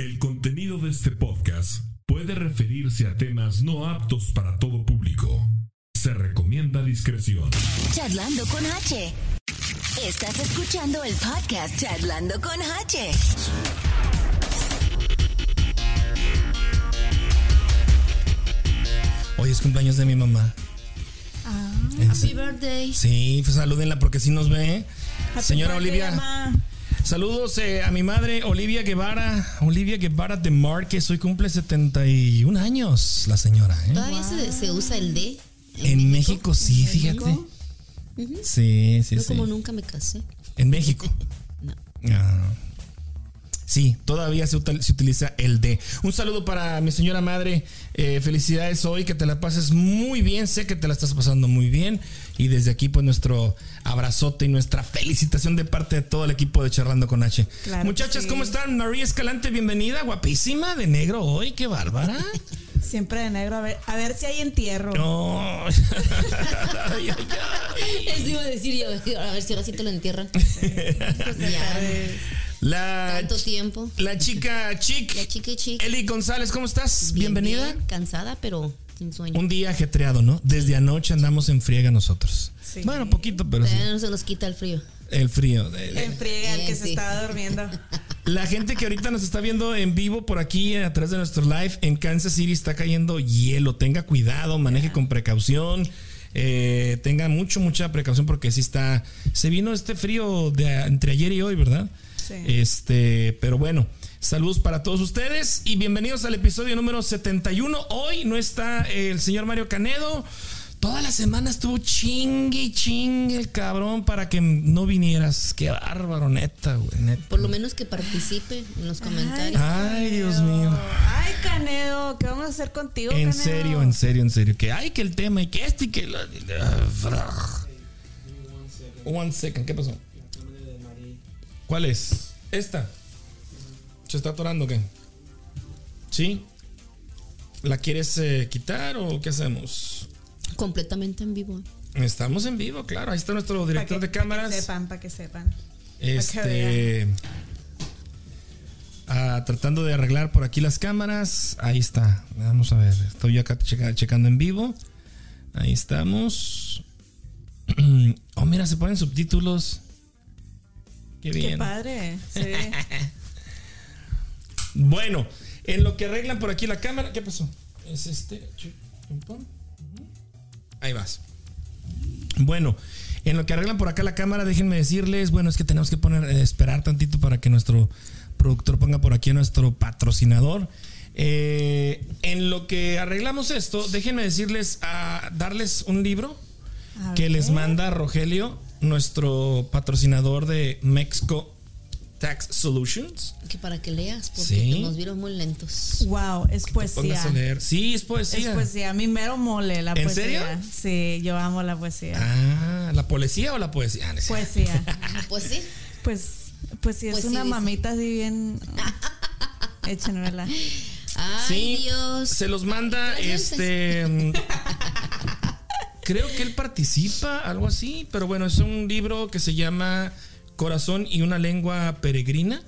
El contenido de este podcast puede referirse a temas no aptos para todo público. Se recomienda discreción. Charlando con H. Estás escuchando el podcast Charlando con H. Hoy es cumpleaños de mi mamá. En Happy birthday. Sí, pues salúdenla porque sí nos ve. Señora birthday, Olivia. mamá. Saludos eh, a mi madre Olivia Guevara. Olivia Guevara de Márquez. Hoy cumple 71 años la señora. ¿eh? Todavía se, se usa el D. En México, sí, fíjate. Sí, sí, Yo sí. como nunca me casé. En México. No. Ah. Sí, todavía se, util- se utiliza el D. Un saludo para mi señora madre. Eh, felicidades hoy, que te la pases muy bien. Sé que te la estás pasando muy bien. Y desde aquí, pues nuestro abrazote y nuestra felicitación de parte de todo el equipo de Charlando con H. Claro Muchachas, sí. ¿cómo están? María Escalante, bienvenida. Guapísima de negro hoy, qué bárbara. Siempre de negro. A ver, a ver si hay entierro. No. Ay, ay, ay. Eso iba a decir yo. A ver si ahora sí te lo entierran. Pues. La, Tanto tiempo. la chica chic. La chica chica. Eli González, ¿cómo estás? Bien, Bienvenida. bien, cansada, pero sin sueño. Un día ajetreado, ¿no? Desde anoche andamos en friega nosotros. Sí. Bueno, poquito, pero sí. Todavía no se nos quita el frío. El frío. de- de- Enfriega el que Eh, se estaba durmiendo. La gente que ahorita nos está viendo en vivo por aquí a través de nuestro live en Kansas City está cayendo hielo. Tenga cuidado, maneje con precaución. eh, tenga mucho, mucha precaución porque sí está. Se vino este frío de entre ayer y hoy, ¿verdad? Sí. Este, pero bueno, saludos para todos ustedes y bienvenidos al episodio número 71. Hoy no está el señor Mario Canedo. Toda la semana estuvo chingue, chingue el cabrón para que no vinieras. Qué bárbaro, neta, güey, neta. Por lo menos que participe en los comentarios. Ay, Dios mío. Ay, Canedo, ¿qué vamos a hacer contigo, En Canedo? serio, en serio, en serio. Que ay, que el tema y que esto y que lo. One second, ¿qué pasó? ¿Cuál es? Esta. ¿Se está atorando qué? ¿Sí? ¿La quieres eh, quitar o qué hacemos? Completamente en vivo. Estamos en vivo, claro. Ahí está nuestro director que- de cámaras. Para que sepan, para que sepan. Este. ah, tratando de arreglar por aquí las cámaras. Ahí está. Vamos a ver. Estoy acá checa- checando en vivo. Ahí estamos. Oh, mira, se ponen subtítulos. Qué Qué bien. padre. Sí. Bueno, en lo que arreglan por aquí la cámara. ¿Qué pasó? Es este. Ahí vas. Bueno, en lo que arreglan por acá la cámara, déjenme decirles, bueno, es que tenemos que poner, eh, esperar tantito para que nuestro productor ponga por aquí a nuestro patrocinador. Eh, en lo que arreglamos esto, déjenme decirles, a darles un libro que les manda Rogelio, nuestro patrocinador de Mexico Tax Solutions. Que para que leas, porque Sí. nos vieron muy lentos. Wow, es Póngase poesía. a leer. Sí, es Es poesía. poesía. A mí mero mole la ¿En poesía. serio? Sí, yo amo la poesía. Ah, ¿la poesía o la poesía? Ah, no. Poesía. Pues sí. Pues, pues sí, es Pues sí, una dice. mamita así bien. Échenmela. Ay, Sí, Dios. se los manda este. creo que él participa, algo así, pero bueno, es un libro que se llama Corazón y una lengua peregrina,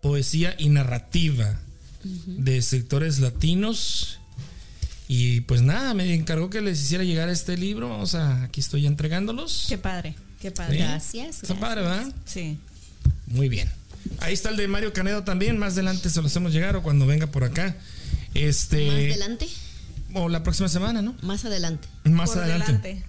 poesía y narrativa de sectores latinos. Y pues nada, me encargó que les hiciera llegar este libro. Vamos a, aquí estoy entregándolos. Qué padre, qué padre. Sí. Gracias. Está padre, ¿verdad? Sí. Muy bien. Ahí está el de Mario Canedo también. Más adelante se lo hacemos llegar o cuando venga por acá. Este. Más adelante. O la próxima semana, ¿no? Más adelante. Más Por adelante. delante.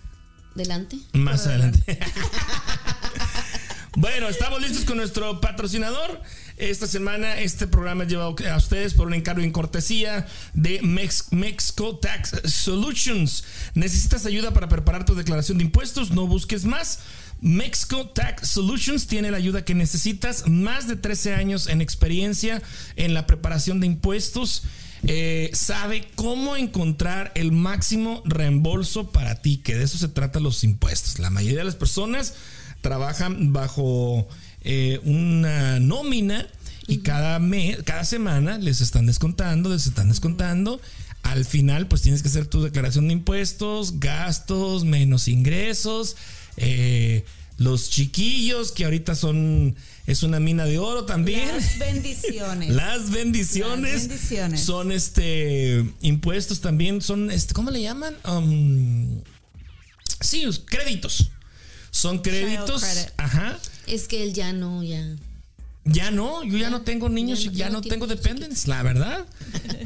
Delante. Más Por adelante. bueno, estamos listos con nuestro patrocinador. Esta semana este programa es llevado a ustedes por un encargo en cortesía de Mex- Mexico Tax Solutions. ¿Necesitas ayuda para preparar tu declaración de impuestos? No busques más. Mexico Tax Solutions tiene la ayuda que necesitas. Más de 13 años en experiencia en la preparación de impuestos. Eh, sabe cómo encontrar el máximo reembolso para ti, que de eso se trata los impuestos. La mayoría de las personas trabajan bajo eh, una nómina y cada mes, cada semana les están descontando, les están descontando. Al final, pues tienes que hacer tu declaración de impuestos, gastos, menos ingresos. eh, los chiquillos que ahorita son es una mina de oro también. Las bendiciones. Las bendiciones, Las bendiciones. son este impuestos también son este ¿cómo le llaman? Um, sí, créditos. Son créditos. Ajá. Es que él ya no, ya. Ya no, yo ya no tengo niños, ya ya no no tengo dependents, la verdad.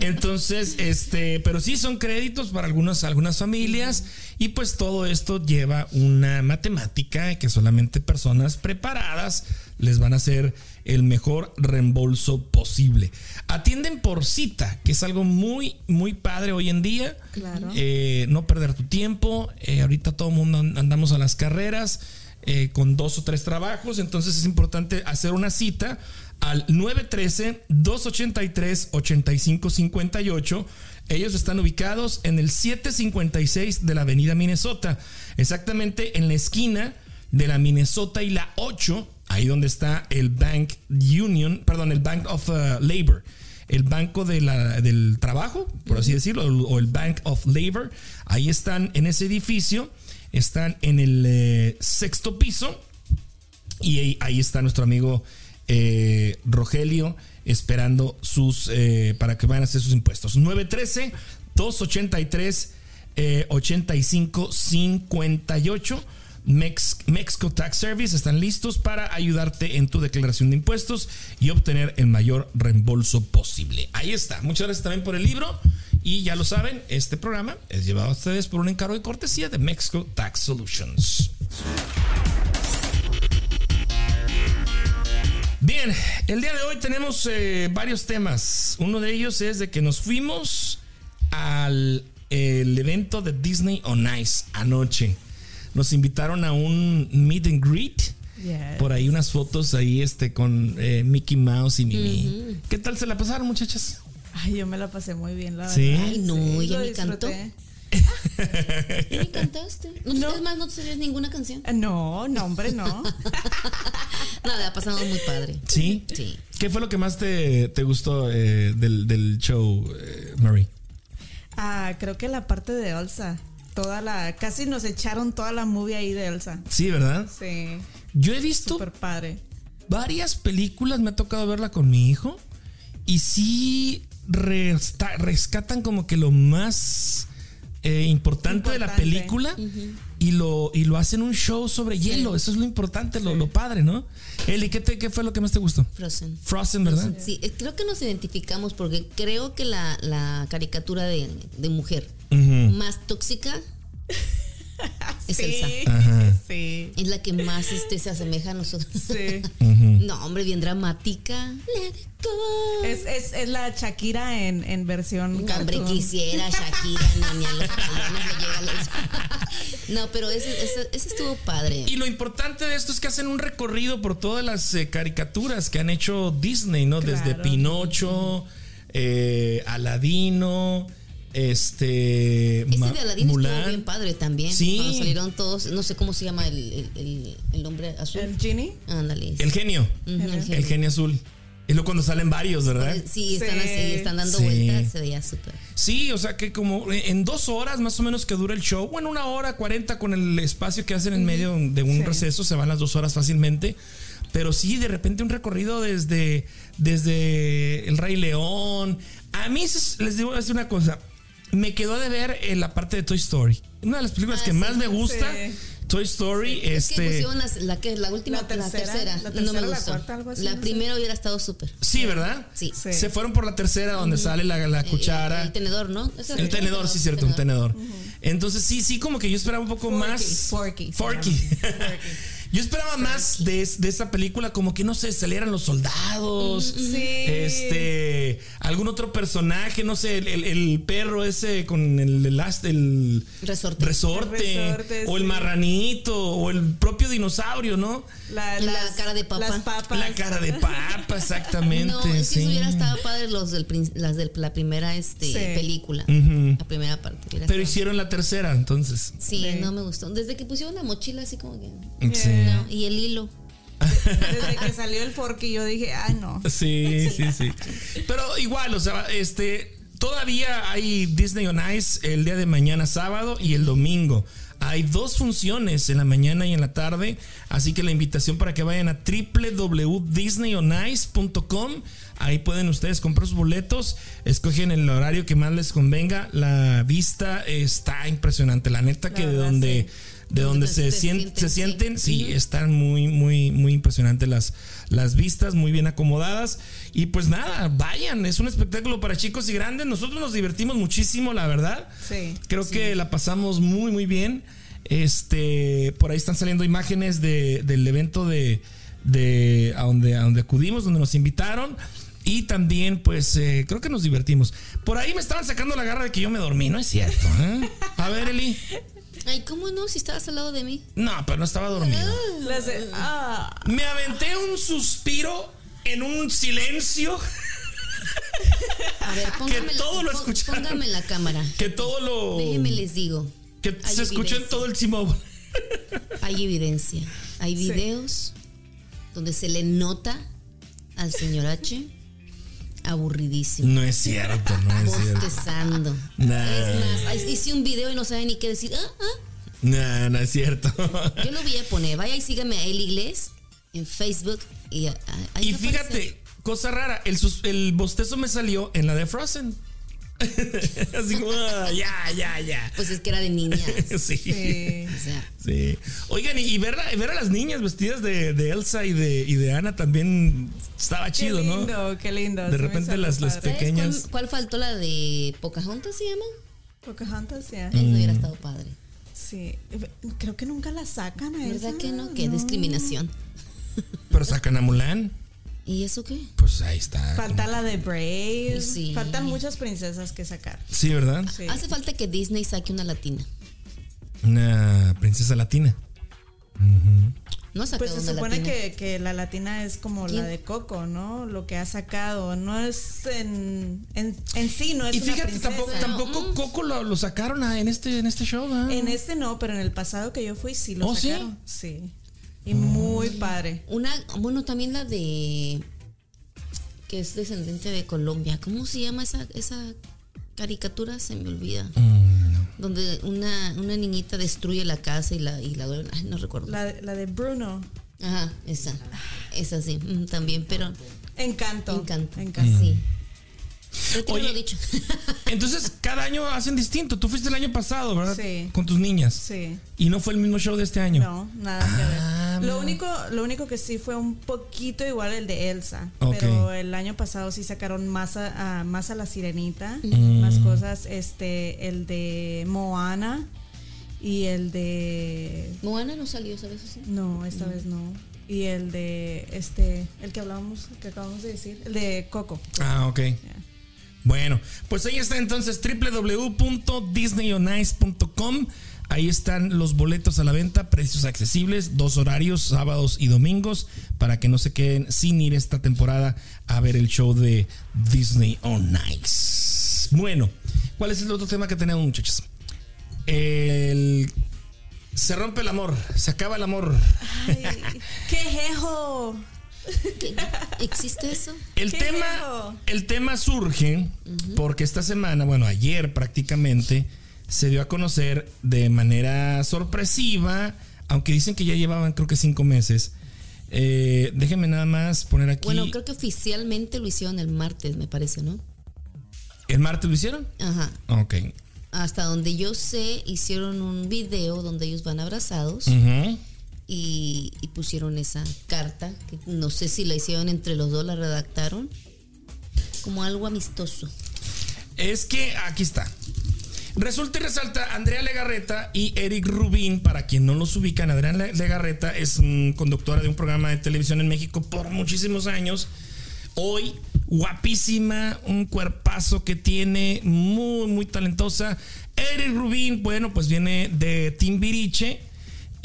Entonces, este, pero sí son créditos para algunas, algunas familias y pues todo esto lleva una matemática que solamente personas preparadas les van a hacer el mejor reembolso posible. Atienden por cita, que es algo muy, muy padre hoy en día. Claro. Eh, no perder tu tiempo. Eh, ahorita todo el mundo and- andamos a las carreras eh, con dos o tres trabajos, entonces es importante hacer una cita al 913-283-8558. Ellos están ubicados en el 756 de la Avenida Minnesota, exactamente en la esquina de la Minnesota y la 8, ahí donde está el Bank Union, perdón, el Bank of uh, Labor el Banco de la- del Trabajo, por así decirlo, o el Bank of Labor. Ahí están en ese edificio, están en el eh, sexto piso y ahí, está nuestro amigo eh, Rogelio esperando sus eh, para que vayan a hacer sus impuestos. 913 283 eh, 85 58 Mex- Mexico Tax Service están listos para ayudarte en tu declaración de impuestos y obtener el mayor reembolso posible. Ahí está. Muchas gracias también por el libro. Y ya lo saben, este programa es llevado a ustedes por un encargo de cortesía de Mexico Tax Solutions. Bien, el día de hoy tenemos eh, varios temas. Uno de ellos es de que nos fuimos al el evento de Disney on Ice anoche. Nos invitaron a un meet and greet. Yes. Por ahí unas fotos ahí este con eh, Mickey Mouse y Mimi. ¿Qué tal se la pasaron, muchachas? Ay, yo me la pasé muy bien, la ¿Sí? verdad. Ay, no, ella lo me cantó. disfruté. ¿Y me cantaste? ¿No, No. Es más, no te sabías ninguna canción. Eh, No, no, hombre, no. Nada, ha pasado muy padre. ¿Sí? Sí. ¿Qué fue lo que más te, te gustó eh, del, del show, eh, Murray? Ah, creo que la parte de Elsa. Toda la. Casi nos echaron toda la movie ahí de Elsa. Sí, ¿verdad? Sí. Yo he visto Súper padre. varias películas, me ha tocado verla con mi hijo, y sí resta- rescatan como que lo más eh, importante, de la película y, lo, y lo hacen un show sobre hielo. Eso es lo importante, lo, lo padre, ¿no? Eli, ¿qué, te- ¿qué fue lo que más te gustó? Frozen. Frozen, ¿verdad? Sí, eh, creo que nos identificamos porque creo que la, la caricatura de, de mujer más tóxica es sí. Elsa. Ajá. Sí. Es la que más este, se asemeja a nosotros. Sí. No, hombre, bien dramática. Let it go. Es, es, es la Shakira en, en versión No, hombre, quisiera Shakira, no, ni a los le llega la- No, pero ese, ese, ese estuvo padre. Y lo importante de esto es que hacen un recorrido por todas las eh, caricaturas que han hecho Disney, ¿no? Desde. Pinocho, eh, Aladino, este. Ese Ma- de Aladdin estuvo bien padre también. Sí. Cuando salieron todos, no sé cómo se llama el, el, el- el hombre azul. El Genie. Ándale. El genio. El El genio. genio azul. Es lo cuando salen varios, ¿verdad? Sí, están Sí. así, están dando Sí. vueltas, se veía súper. Sí, o sea que como en dos horas más o menos que dura el show, bueno, una hora cuarenta con el espacio que hacen en medio de un Sí. receso, se van las dos horas fácilmente. Pero sí, de repente un recorrido desde, desde El Rey León. A mí es- les digo decir una cosa. Me quedó de ver en la parte de Toy Story. Una de las películas Ah, que sí. más me gusta, Sí. Toy Story, Es que este. pusieron las- la, que la última, La la tercera, tercera, la no tercera, me la gustó. cuarta, algo así, la no sé. primera hubiera estado súper. Sí, ¿verdad? Sí. Sí. Se fueron por la tercera donde sale la, la El- cuchara. El, el tenedor, ¿no? Ese El tenedor, sí, cierto, un tenedor. Entonces, sí, sí, como que yo esperaba un poco Forky, más. Forky, se Forky. Yo esperaba más de, de esa película, como que no sé, salieran los soldados. Sí. Este. Algún otro personaje, no sé, el, el- el perro ese con el, el, el Resorte. resorte, o el sí. marranito, o el dinosaurio, ¿no? La, La las- cara de papa. Las papas. La cara de papa, exactamente. No, es que sí. hubiera estado padre los del, las de la primera este, Sí. película. La primera parte. Pero estado- hicieron la tercera, entonces. Sí, Sí. no me gustó. Desde que pusieron la mochila así como que... Sí. No, y el hilo. Desde que salió el Forky yo dije, ay no. Sí, sí, sí. Pero igual, o sea, este. Todavía hay Disney on Ice el día de mañana sábado y el domingo. Hay dos funciones en la mañana y en la tarde, así que la invitación para que vayan a www.disneyonice.com. Ahí pueden ustedes comprar sus boletos, escogen el horario que más les convenga. La vista está impresionante, la neta que La de donde sí. de donde Donde se, se sien- sienten, se sí. sienten, sí, están muy, muy, muy impresionantes las, las vistas, muy bien acomodadas. Y pues nada, vayan, es un espectáculo para chicos y grandes. Nosotros nos divertimos muchísimo, la verdad. Sí. Creo que la pasamos muy, muy bien. Este, por ahí están saliendo imágenes de, del evento de, de a donde, a donde acudimos, donde nos invitaron. Y también, pues, eh, creo que nos divertimos. Por ahí me estaban sacando la garra de que yo me dormí, no es cierto. ¿eh? A ver, Eli. Ay, ¿cómo no? Si estabas al lado de mí. No, pero no estaba dormido. De- ah, Me aventé un suspiro en un silencio A ver, póngame, todo lo escucharon. póngame en la cámara. que todo lo. Déjenme les digo. que Hay se escuchó en evidencia. todo el Simón. Hay evidencia. Hay Sí. videos donde se le nota al señor H aburridísimo. No es cierto, no es cierto. Bostezando. Nah. Es más, hice un video y no sabe ni qué decir. Ah, ah. No, no es cierto. Yo lo voy a poner. Vaya y sígame a Eli Iglesias en Facebook. Y, ah, ahí Y fíjate, cosa rara, el, el bostezo me salió en la de Frozen. Así como, ah, ya, ya, ya. Pues es que era de niñas. Sí. sí. O sea, Sí. Oigan, y, y ver, a, ver a las niñas vestidas de, de Elsa y de, y de Ana también estaba Qué chido, ¿no? lindo, qué lindo. De repente las- las padre. ¿sabes pequeñas. cuál, cuál faltó? La de Pocahontas se llama. Pocahontas, ya. Eso hubiera estado padre. Sí. Creo que nunca la sacan a ¿Verdad esa, que no? Qué discriminación. Pero sacan a Mulan. ¿Y eso qué? Pues ahí está. Falta la de Brave. Sí. Faltan muchas princesas que sacar. Sí, ¿verdad? Sí. Hace falta que Disney saque una latina. Una princesa latina. No ha sacado Pues se una supone latina. que, que la latina es como ¿Quién? la de Coco, ¿no? Lo que ha sacado. No es en, en, en sí, no es Y fíjate, tampoco, tampoco Coco lo, lo sacaron ah, en este, en este show. ¿ah? En este no, pero en el pasado que yo fui sí lo ¿Oh, sí? sacaron. Sí. Y muy padre. Una, bueno, también la de que es descendiente de Colombia. ¿Cómo se llama esa, esa caricatura? Se me olvida. Mm, no. Donde una, una niñita destruye la casa y la, y la duele- Ay, no recuerdo. La, la de Bruno. Ajá, esa. Esa sí, mm, también, pero Encanto. Encanto. Encanto. sí. Oye, lo dicho. Entonces, cada año hacen distinto. Tú fuiste el año pasado, ¿verdad? Sí. Con tus niñas. Sí. Y no fue el mismo show de este año. No, nada que Ah, ver. Lo mira. único, lo único que sí fue un poquito igual el de Elsa. Ok. Pero el año pasado sí sacaron más a, a- más a la sirenita, Mm. más cosas. Este, el de Moana y el de Moana no salió, ¿sabes? Así? no, esta vez no. Y el de este, el que hablábamos, que acabamos de decir, el de Coco. Ah, ok. Bueno, pues ahí está entonces www.disneyonice.com. Ahí están los boletos a la venta, precios accesibles, dos horarios, sábados y domingos, para que no se queden sin ir esta temporada a ver el show de Disney on Ice. Bueno, ¿cuál es el otro tema que tenemos, muchachos? El... Se rompe el amor, se acaba el amor. ¡Qué jejo! ¿Existe eso? El ¡Qué tema, el tema surge porque esta semana, bueno, ayer prácticamente, se dio a conocer de manera sorpresiva, aunque dicen que ya llevaban creo que cinco meses. Eh, déjenme nada más poner aquí. Bueno, creo que oficialmente lo hicieron el martes, me parece, ¿no? ¿El martes lo hicieron? Ajá. Ok. Hasta donde yo sé, hicieron un video donde ellos van abrazados Ujú. Y, pusieron esa carta, que no sé si la hicieron entre los dos, la redactaron, como algo amistoso. Es que aquí está. Resulta y resalta Andrea Legarreta y Eric Rubín, para quien no los ubican, Andrea Le- Legarreta es conductora de un programa de televisión en México por muchísimos años. Hoy, guapísima, un cuerpazo que tiene, muy, muy talentosa. Eric Rubín, bueno, pues viene de Timbiriche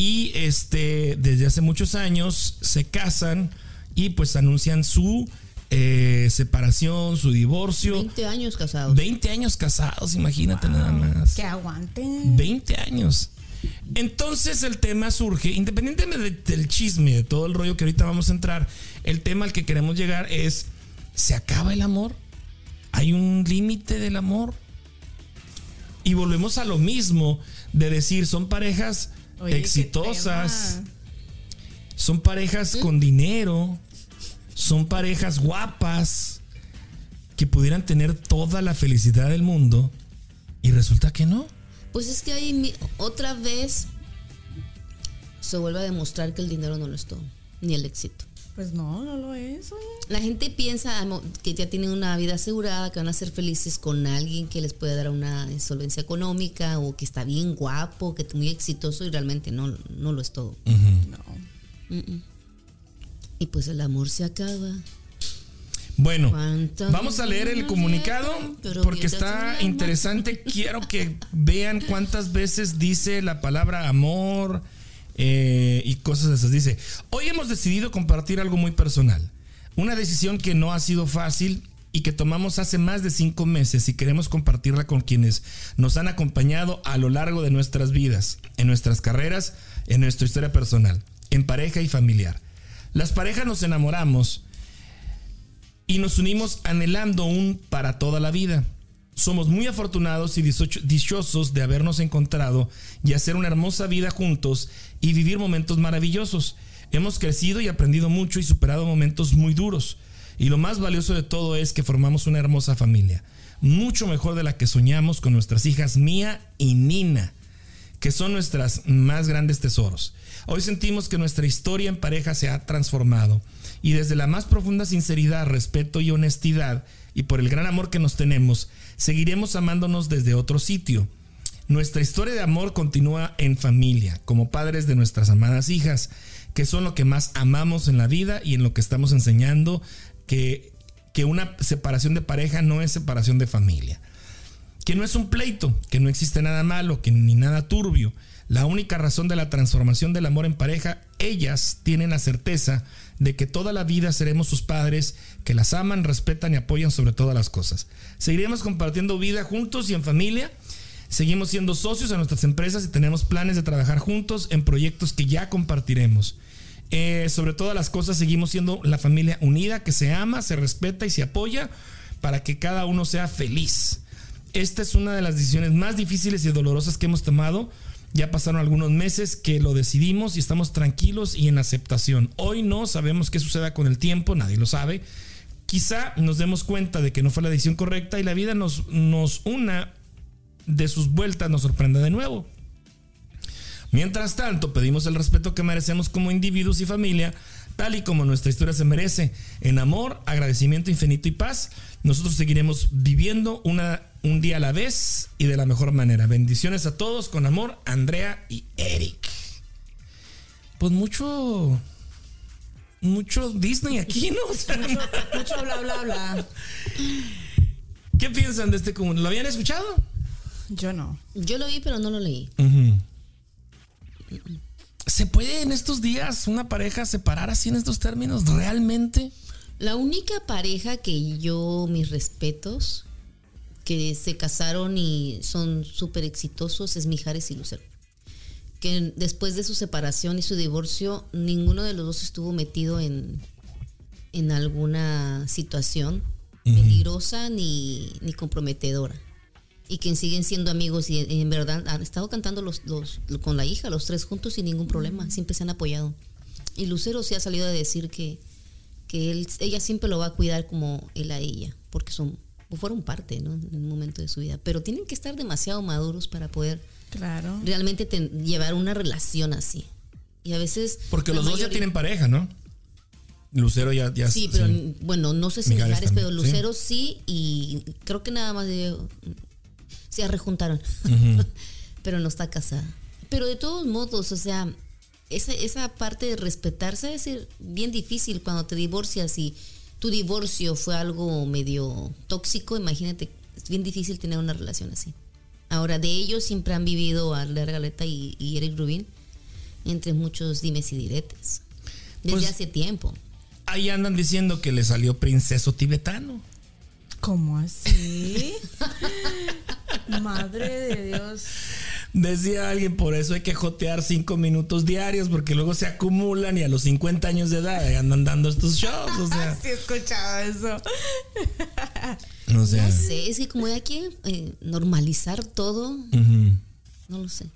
y este, desde hace muchos años se casan y pues anuncian su eh, separación, su divorcio. 20 años casados. 20 años casados, imagínate nada más. Que aguanten. 20 años. Entonces el tema surge, independientemente de- del chisme, de todo el rollo que ahorita vamos a entrar, el tema al que queremos llegar es, ¿se acaba el amor? ¿Hay un límite del amor? Y volvemos a lo mismo de decir, son parejas Oye, exitosas, son parejas con dinero, son parejas guapas, que pudieran tener toda la felicidad del mundo. Y resulta que no. Pues es que ahí mi- otra vez se vuelve a demostrar que el dinero no lo es todo, ni el éxito. Pues no, no lo es, oye. La gente piensa amo, que ya tienen una vida asegurada, que van a ser felices con alguien que les puede dar una insolvencia económica o que está bien guapo, que es muy exitoso y realmente no, no lo es todo. No. Y pues el amor se acaba. Bueno, vamos a leer el comunicado porque está interesante. Quiero que vean cuántas veces dice la palabra amor eh, y cosas esas. Dice, hoy hemos decidido compartir algo muy personal. Una decisión que no ha sido fácil y que tomamos hace más de cinco meses y queremos compartirla con quienes nos han acompañado a lo largo de nuestras vidas, en nuestras carreras, en nuestra historia personal, en pareja y familiar. Las parejas nos enamoramos y nos unimos anhelando un para toda la vida. Somos muy afortunados y dichosos de habernos encontrado y hacer una hermosa vida juntos y vivir momentos maravillosos. Hemos crecido y aprendido mucho y superado momentos muy duros. Y lo más valioso de todo es que formamos una hermosa familia, mucho mejor de la que soñamos con nuestras hijas Mía y Nina que son nuestras más grandes tesoros. Hoy sentimos que nuestra historia en pareja se ha transformado y desde la más profunda sinceridad, respeto y honestidad y por el gran amor que nos tenemos, seguiremos amándonos desde otro sitio. Nuestra historia de amor continúa en familia, como padres de nuestras amadas hijas, que son lo que más amamos en la vida y en lo que estamos enseñando que, que una separación de pareja no es separación de familia que no es un pleito, que no existe nada malo, que ni nada turbio. La única razón de la transformación del amor en pareja, ellas tienen la certeza de que toda la vida seremos sus padres, que las aman, respetan y apoyan sobre todas las cosas. Seguiremos compartiendo vida juntos y en familia. Seguimos siendo socios en nuestras empresas y tenemos planes de trabajar juntos en proyectos que ya compartiremos. Eh, sobre todas las cosas, seguimos siendo la familia unida que se ama, se respeta y se apoya para que cada uno sea feliz. Esta es una de las decisiones más difíciles y dolorosas que hemos tomado. Ya pasaron algunos meses que lo decidimos y estamos tranquilos y en aceptación. Hoy no sabemos qué suceda con el tiempo, nadie lo sabe. Quizá nos demos cuenta de que no fue la decisión correcta y la vida nos, nos una de sus vueltas nos sorprenda de nuevo. Mientras tanto, pedimos el respeto que merecemos como individuos y familia, tal y como nuestra historia se merece, en amor, agradecimiento infinito y paz. Nosotros seguiremos viviendo una, un día a la vez y de la mejor manera. Bendiciones a todos, con amor, Andrea y Eric. Pues mucho, mucho Disney aquí, ¿no? O sea, Mucho bla, bla, bla. ¿Qué piensan de este comunicado? ¿Lo habían escuchado? Yo no. Yo lo vi, pero no lo leí. ¿Se puede en estos días una pareja separar así en estos términos? ¿Realmente? La única pareja que yo, mis respetos, que se casaron y son súper exitosos es Mijares y Lucero. Que después de su separación y su divorcio, ninguno de los dos estuvo metido en, en alguna situación peligrosa ni, ni comprometedora. Y que siguen siendo amigos y, y en verdad han estado cantando los, los, con la hija, los tres juntos sin ningún problema. Siempre se han apoyado. Y Lucero sí ha salido a decir que, que él, ella siempre lo va a cuidar como él a ella, porque son o fueron parte ¿no? en un momento de su vida. Pero tienen que estar demasiado maduros para poder Claro. realmente ten- llevar una relación así. Y a veces... Porque los dos ya tienen pareja, ¿no? Lucero ya... ya Sí, pero bueno, no sé si Mijares Mijares, pero sí. Lucero sí. y creo que nada más de, se rejuntaron. pero no está casada. Pero de todos modos, o sea, esa, esa parte de respetarse es bien difícil cuando te divorcias y tu divorcio fue algo medio tóxico, imagínate, es bien difícil tener una relación así. Ahora, de ellos siempre han vivido Arler Galeta y, y Eric Rubin entre muchos dimes y diretes. Desde Pues- hace tiempo. Ahí andan diciendo que le salió princeso tibetano. ¿Cómo así? Madre de Dios. Decía alguien, por eso hay que jotear cinco minutos diarios, porque luego se acumulan y a los 50 años de edad andan dando estos shows. O sea, Sí, he escuchado eso. o sea, No sé, es que como hay que eh, normalizar todo, no lo sé.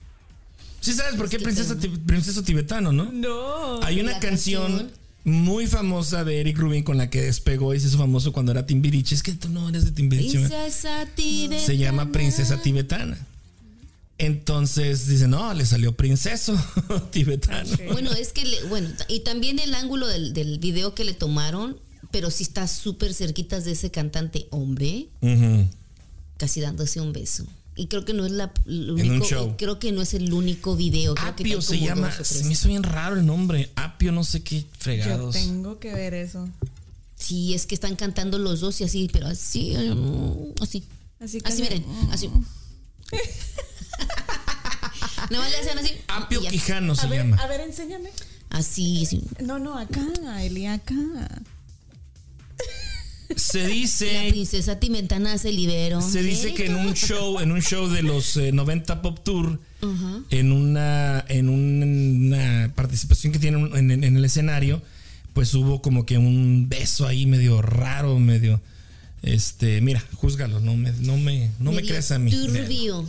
Sí sabes por qué princesa, princesa tibetano, ¿no? No. Hay una canción, canción. muy famosa de Eric Rubin con la que despegó y se hizo famoso cuando era Timbiriche. Es que tú no eres de Timbiriche. Princesa tibetana. Se llama Princesa Tibetana. Entonces dice, no, le salió princeso tibetano. Bueno, es que, le- bueno, y también el ángulo del, del video que le tomaron, pero sí está súper cerquitas de ese cantante hombre, casi dándose un beso. Y creo que no es la el un único, show. creo que no es el único video. Creo que Apio hay se llama, se me hizo bien raro el nombre. Apio, no sé qué Yo fregados. tengo que ver eso. Sí, es que están cantando los dos y así, pero así, mm, así. Así, Así, miren, así. Nada más le hacen así. Apio y. Quijano se A ver, llama. a ver, enséñame. Así, así. No, no, acá, Eli, acá. Se La dice, princesa Timentana se liberó. se dice que en un show, en un show de los eh, 90 Pop Tour, en una, en una participación que tiene en, en- en el escenario, pues hubo como que un beso ahí medio raro, medio. Este, mira, júzgalo, no me, no me, no me creas a mí. Turbio.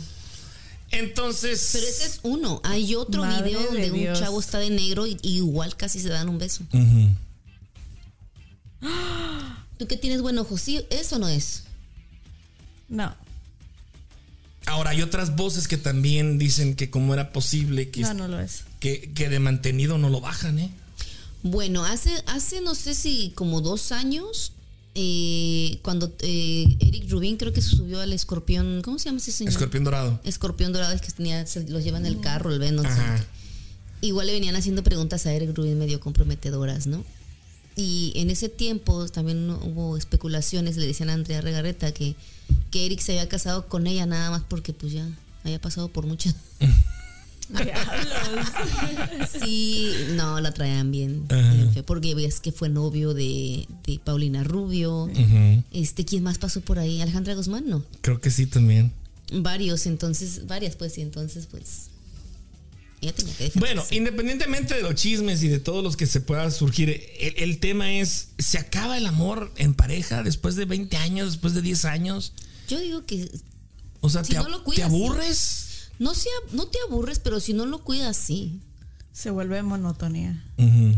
Entonces. Pero ese es uno. Hay otro video de donde un Dios. chavo está de negro y, y igual casi se dan un beso. ¿Tú que tienes buen ojo? ¿Sí? ¿Eso no es? No, Ahora, hay otras voces que también dicen que cómo era posible que, no, no lo es. que, que de mantenido no lo bajan, ¿eh? Bueno, hace, hace no sé si como dos años, eh, cuando eh, Eric Rubin creo que se subió al escorpión, ¿cómo se llama ese señor? Escorpión dorado. Escorpión dorado, es que tenía, se los llevan en el carro, el Venom. Igual le venían haciendo preguntas a Eric Rubin medio comprometedoras, ¿no? Y en ese tiempo también hubo especulaciones, le decían a Andrea Regarreta que, que Eric se había casado con ella nada más porque pues ya había pasado por muchas. Sí, no, la traían bien, bien feo, porque ves que fue novio de, de Paulina Rubio. Este, ¿quién más pasó por ahí? Alejandra Guzmán, no. Creo que sí también. Varios, entonces, varias, pues, y entonces, pues. Ella tenía que. Bueno, independientemente de los chismes y de todos los que se pueda surgir, el, el tema es, ¿se acaba el amor en pareja después de 20 años, después de 10 años? Yo digo que O sea, Si ¿te, no ab- lo ¿te cuidas, aburres? No, sea, no te aburres, pero si no lo cuidas, sí. Se vuelve monotonía. Ujú.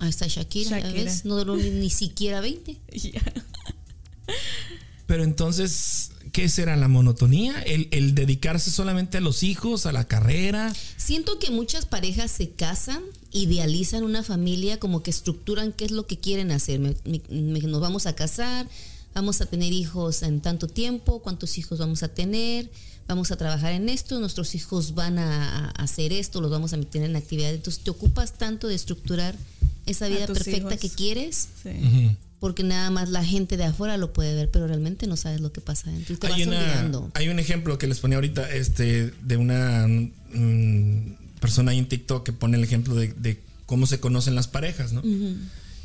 Ahí está Shakira, ¿ya Shakira. ves? No duró ni, ni siquiera 20. Ya. Pero entonces, ¿qué será la monotonía? ¿El, el dedicarse solamente a los hijos, a la carrera? Siento que muchas parejas se casan, idealizan una familia, como que estructuran qué es lo que quieren hacer. Me- me- me- nos vamos a casar, vamos a tener hijos en tanto tiempo, cuántos hijos vamos a tener, vamos a trabajar en esto, nuestros hijos van a, a hacer esto, los vamos a meter en actividades. Entonces te ocupas tanto de estructurar esa vida perfecta hijos. que quieres, Sí. Porque nada más la gente de afuera lo puede ver, pero realmente no sabes lo que pasa dentro y te Hay, vas una- olvidando. hay un ejemplo que les ponía ahorita este, de una mm, persona ahí en TikTok que pone el ejemplo de, de cómo se conocen las parejas, ¿no?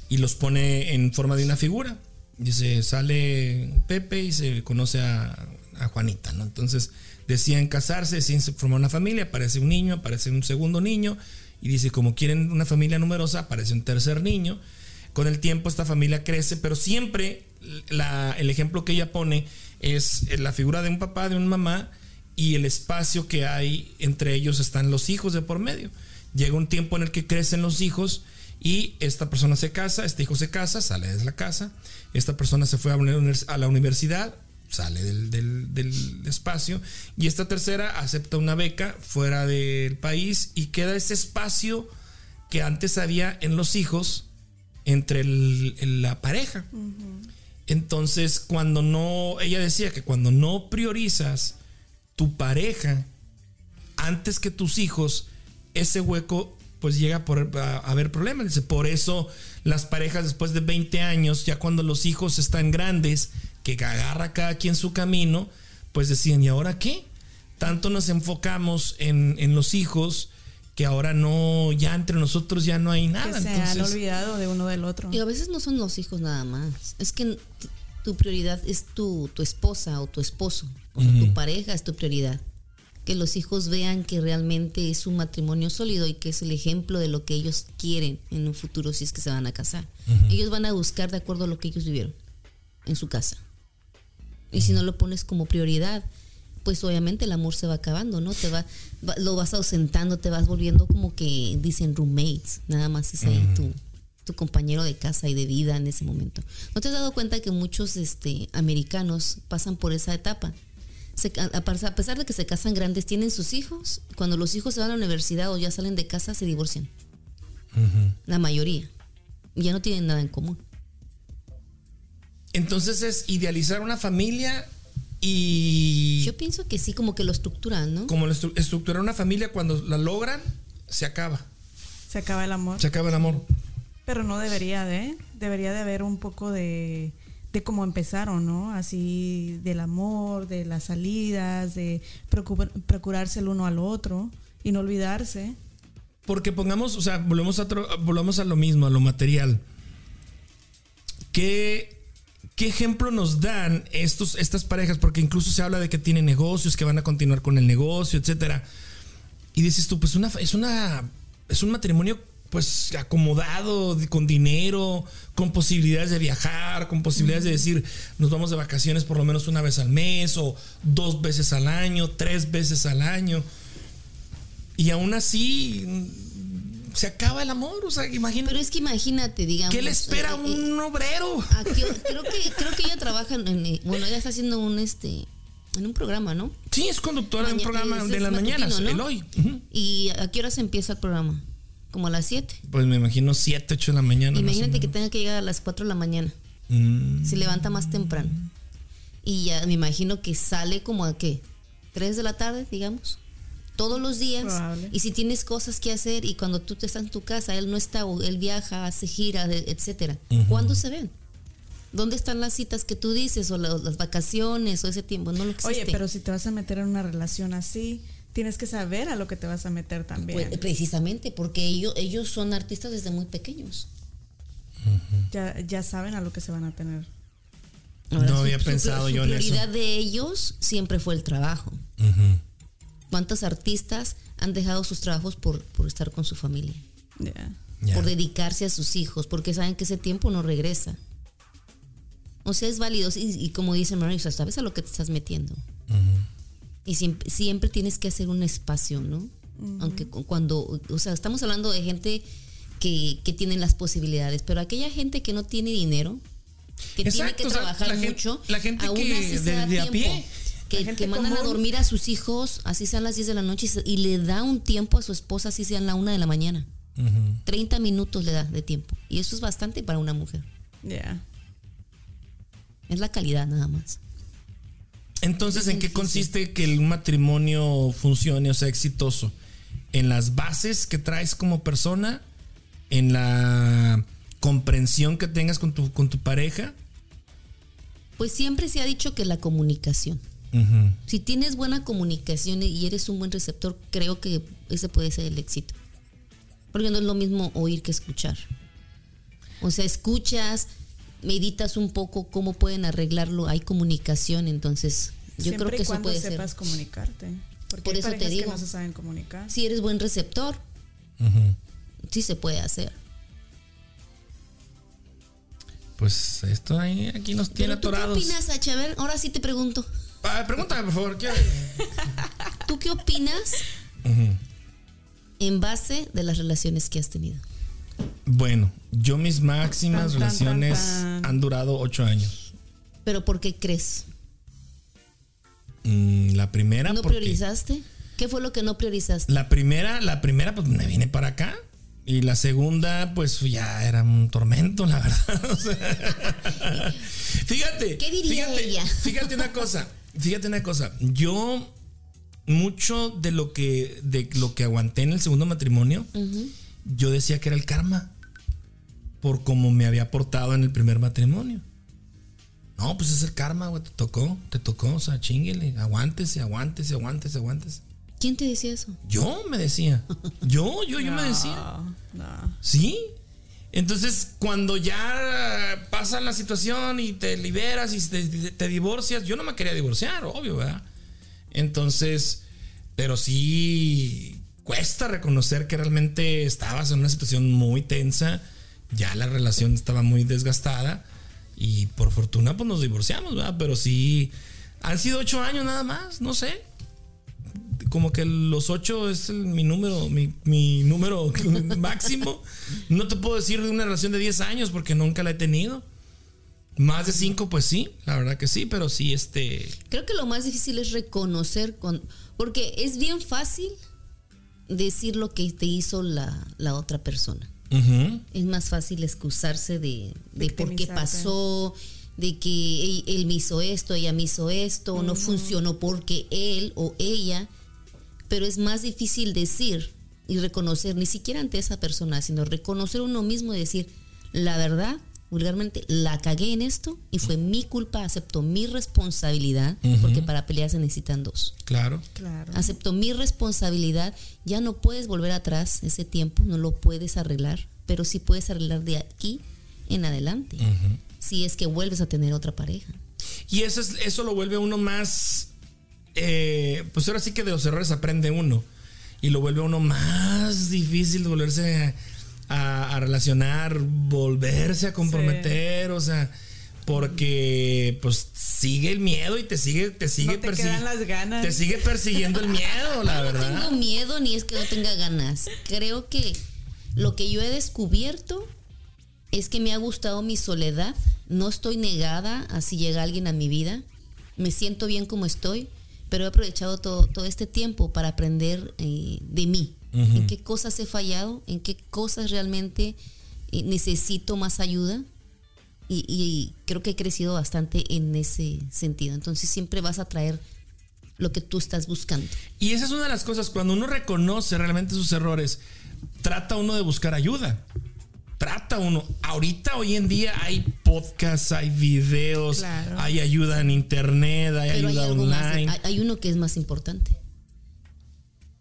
Y los pone en forma de una figura. Dice, sale Pepe y se conoce a, a Juanita, ¿no? Entonces decían casarse, decían formar una familia, aparece un niño, aparece un segundo niño, y dice, como quieren una familia numerosa, aparece un tercer niño. Con el tiempo esta familia crece, pero siempre el ejemplo que ella pone es la figura de un papá, de una mamá, y el espacio que hay entre ellos están los hijos de por medio. Llega un tiempo en el que crecen los hijos y esta persona se casa, este hijo se casa, sale de la casa, esta persona se fue a la universidad, sale del, del- del espacio y esta tercera acepta una beca fuera del país y queda ese espacio que antes había en los hijos entre el- la pareja. Entonces, cuando no, ella decía que cuando no priorizas tu pareja antes que tus hijos, ese hueco pues llega por, a, a haber problemas. Por eso las parejas después de 20 años, ya cuando los hijos están grandes, que agarra cada quien su camino, pues decían, ¿y ahora qué? Tanto nos enfocamos en, en los hijos que ahora no, ya entre nosotros ya no hay Que nada. se han olvidado de uno del otro. Y a veces no son los hijos nada más. Es que tu prioridad es tu, tu esposa o tu esposo. O sea, tu pareja es tu prioridad. que los hijos vean que realmente es un matrimonio sólido y que es el ejemplo de lo que ellos quieren en un futuro si es que se van a casar. Ellos van a buscar de acuerdo a lo que ellos vivieron en su casa. Y si no lo pones como prioridad, pues obviamente el amor se va acabando, ¿no? Te va, va- lo vas ausentando, te vas volviendo como que dicen roommates, nada más es ahí tu, tu compañero de casa y de vida en ese momento. ¿No te has dado cuenta que muchos este, americanos pasan por esa etapa? Se a pesar de que se casan grandes, tienen sus hijos, cuando los hijos se van a la universidad o ya salen de casa, se divorcian. La mayoría. Ya no tienen nada en común. Entonces es idealizar una familia y Yo pienso que sí, como que lo estructuran, ¿no? como estru- estructurar una familia cuando la logran, se acaba. Se acaba el amor. Se acaba el amor. Pero no debería de. Debería de haber un poco de, de cómo empezaron, ¿no? Así del amor, de las salidas, de procurarse el uno al otro y no olvidarse. Porque pongamos, o sea, volvemos a, otro- volvamos a lo mismo, a lo material. ¿Qué, qué ejemplo nos dan estos, estas parejas? Porque incluso se habla de que tienen negocios, que van a continuar con el negocio, etcétera. Y dices tú, pues una, es una es un matrimonio pues acomodado, con dinero, con posibilidades de viajar, con posibilidades de decir, nos vamos de vacaciones por lo menos una vez al mes o dos veces al año, tres veces al año. Y aún así se acaba el amor, o sea, imagínate. Pero es que imagínate, digamos. ¿Qué le espera a eh, eh, un obrero? aquí- creo que creo que ella trabaja en, en- bueno, ella está haciendo un este en un programa, ¿no? Sí, es conductora de un programa de las mañanas, matutino, el ¿no? hoy. ¿Y a qué hora se empieza el programa? Como a las 7. Pues me imagino 7, 8 de la mañana. Imagínate que tenga que llegar a las 4 de la mañana. Mm, Se levanta más temprano. Y ya me imagino que sale como a qué? 3 de la tarde, digamos. Todos los días. Probable. Y si tienes cosas que hacer y cuando tú te estás en tu casa, él no está o él viaja, hace giras, etcétera. ¿Cuándo se ven? ¿Dónde están las citas que tú dices o la- las vacaciones o ese tiempo? No lo existe. Oye, pero si te vas a meter en una relación así, tienes que saber a lo que te vas a meter también. Pues, precisamente porque ellos ellos son artistas desde muy pequeños. ya, ya saben a lo que se van a tener. No había pensado su yo en eso. prioridad de ellos siempre fue el trabajo. ¿Cuántos artistas han dejado sus trabajos por, por estar con su familia? Por dedicarse a sus hijos, porque saben que ese tiempo no regresa. O sea, es válido. Y, y como dice sea, sabes a lo que te estás metiendo. Y siempre, siempre tienes que hacer un espacio, ¿no? Aunque cu- cuando, o sea, estamos hablando de gente que, que tienen las posibilidades, pero aquella gente que no tiene dinero, que tiene que o sea, trabajar la mucho, la gente aún que así se de- da de a tiempo. pie. Que, mandan a dormir a sus hijos, así sean las 10 de la noche, y le da un tiempo a su esposa, así sean la 1 de la mañana. 30 minutos le da de tiempo. Y eso es bastante para una mujer. Ya. Es la calidad nada más. Entonces, ¿en qué consiste que el matrimonio funcione o sea exitoso? En las bases que traes como persona, en la comprensión que tengas con tu, con tu pareja. Pues siempre se ha dicho que la comunicación. Si tienes buena comunicación y eres un buen receptor, creo que ese puede ser el éxito. Porque no es lo mismo oír que escuchar. O sea, escuchas, meditas un poco cómo pueden arreglarlo, hay comunicación, entonces yo Siempre creo que y eso puede sepas ser. comunicarte. Porque Por hay eso te digo. que no se saben comunicar. Si eres buen receptor, Ujú. sí se puede hacer. Pues esto ahí, aquí nos tiene Pero ¿tú qué atorados. opinas? A ver, ahora sí te pregunto. Ah, pregúntame, por favor. ¿qué? ¿Tú qué opinas en base de las relaciones que has tenido? Bueno, yo mis máximas Tan, tan, relaciones tan, tan. han durado ocho años. ¿Pero por qué crees? Mm, la primera, ¿No porque- priorizaste? ¿Qué fue lo que no priorizaste? La primera, la primera, pues me vine para acá. Y la segunda, pues ya era un tormento, la verdad. O sea, fíjate. ¿Qué diría fíjate, ella? Fíjate una cosa. Fíjate una cosa. Yo, mucho de lo que, de lo que aguanté en el segundo matrimonio, yo decía que era el karma. Por cómo me había portado en el primer matrimonio. No, pues es el karma, güey. Te tocó, te tocó. O sea, chinguele. Aguántese, aguántese, aguántese, aguántese. ¿Quién te decía eso? Yo me decía. Yo, yo, yo me decía. No, no. Sí. Entonces, cuando ya pasa la situación y te liberas y te, te divorcias, yo no me quería divorciar, obvio, ¿verdad? Entonces, Pero sí cuesta reconocer que realmente estabas en una situación muy tensa, ya la relación estaba muy desgastada y por fortuna pues nos divorciamos, ¿verdad? Pero sí, han sido ocho años nada más, no sé. Como que los ocho es el- mi número, mi, mi número máximo. No te puedo decir de una relación de 10 años porque nunca la he tenido. Más de cinco, pues sí, la verdad que sí, pero sí, este. Creo que lo más difícil es reconocer, con, porque es bien fácil decir lo que te hizo la, la otra persona. Es más fácil excusarse de, de por qué pasó, de que él, él me hizo esto, ella me hizo esto, o no funcionó porque él o ella. Pero es más difícil decir y reconocer, ni siquiera ante esa persona, sino reconocer uno mismo y decir, la verdad, vulgarmente, la cagué en esto y fue mi culpa, acepto mi responsabilidad, porque para pelear se necesitan dos Claro. Claro. acepto mi responsabilidad, ya no puedes volver atrás ese tiempo, no lo puedes arreglar, pero sí puedes arreglar de aquí en adelante, si es que vuelves a tener otra pareja. Y eso, es, eso lo vuelve a uno más. Eh, pues ahora sí que de los errores aprende uno. Y lo vuelve a uno más difícil de volverse a, a relacionar, volverse a comprometer, o sea. Porque pues sigue el miedo y te sigue, te sigue No te persi- quedan las ganas. Te sigue persiguiendo el miedo, la No verdad. tengo miedo ni es que no tenga ganas. Creo que lo que yo he descubierto es que me ha gustado mi soledad. No estoy negada a si llega alguien a mi vida. Me siento bien como estoy, pero he aprovechado todo, todo este tiempo para aprender eh, de mí. En qué cosas he fallado, en qué cosas realmente eh, necesito más ayuda. Y, y creo que he crecido bastante en ese sentido. Entonces siempre vas a traer lo que tú estás buscando. Y esa es una de las cosas, cuando uno reconoce realmente sus errores, trata uno de buscar ayuda. Trata uno. Ahorita, hoy en día, hay podcasts, hay videos, Claro. hay ayuda en internet, hay Pero ayuda online. hay, hay uno que es más importante,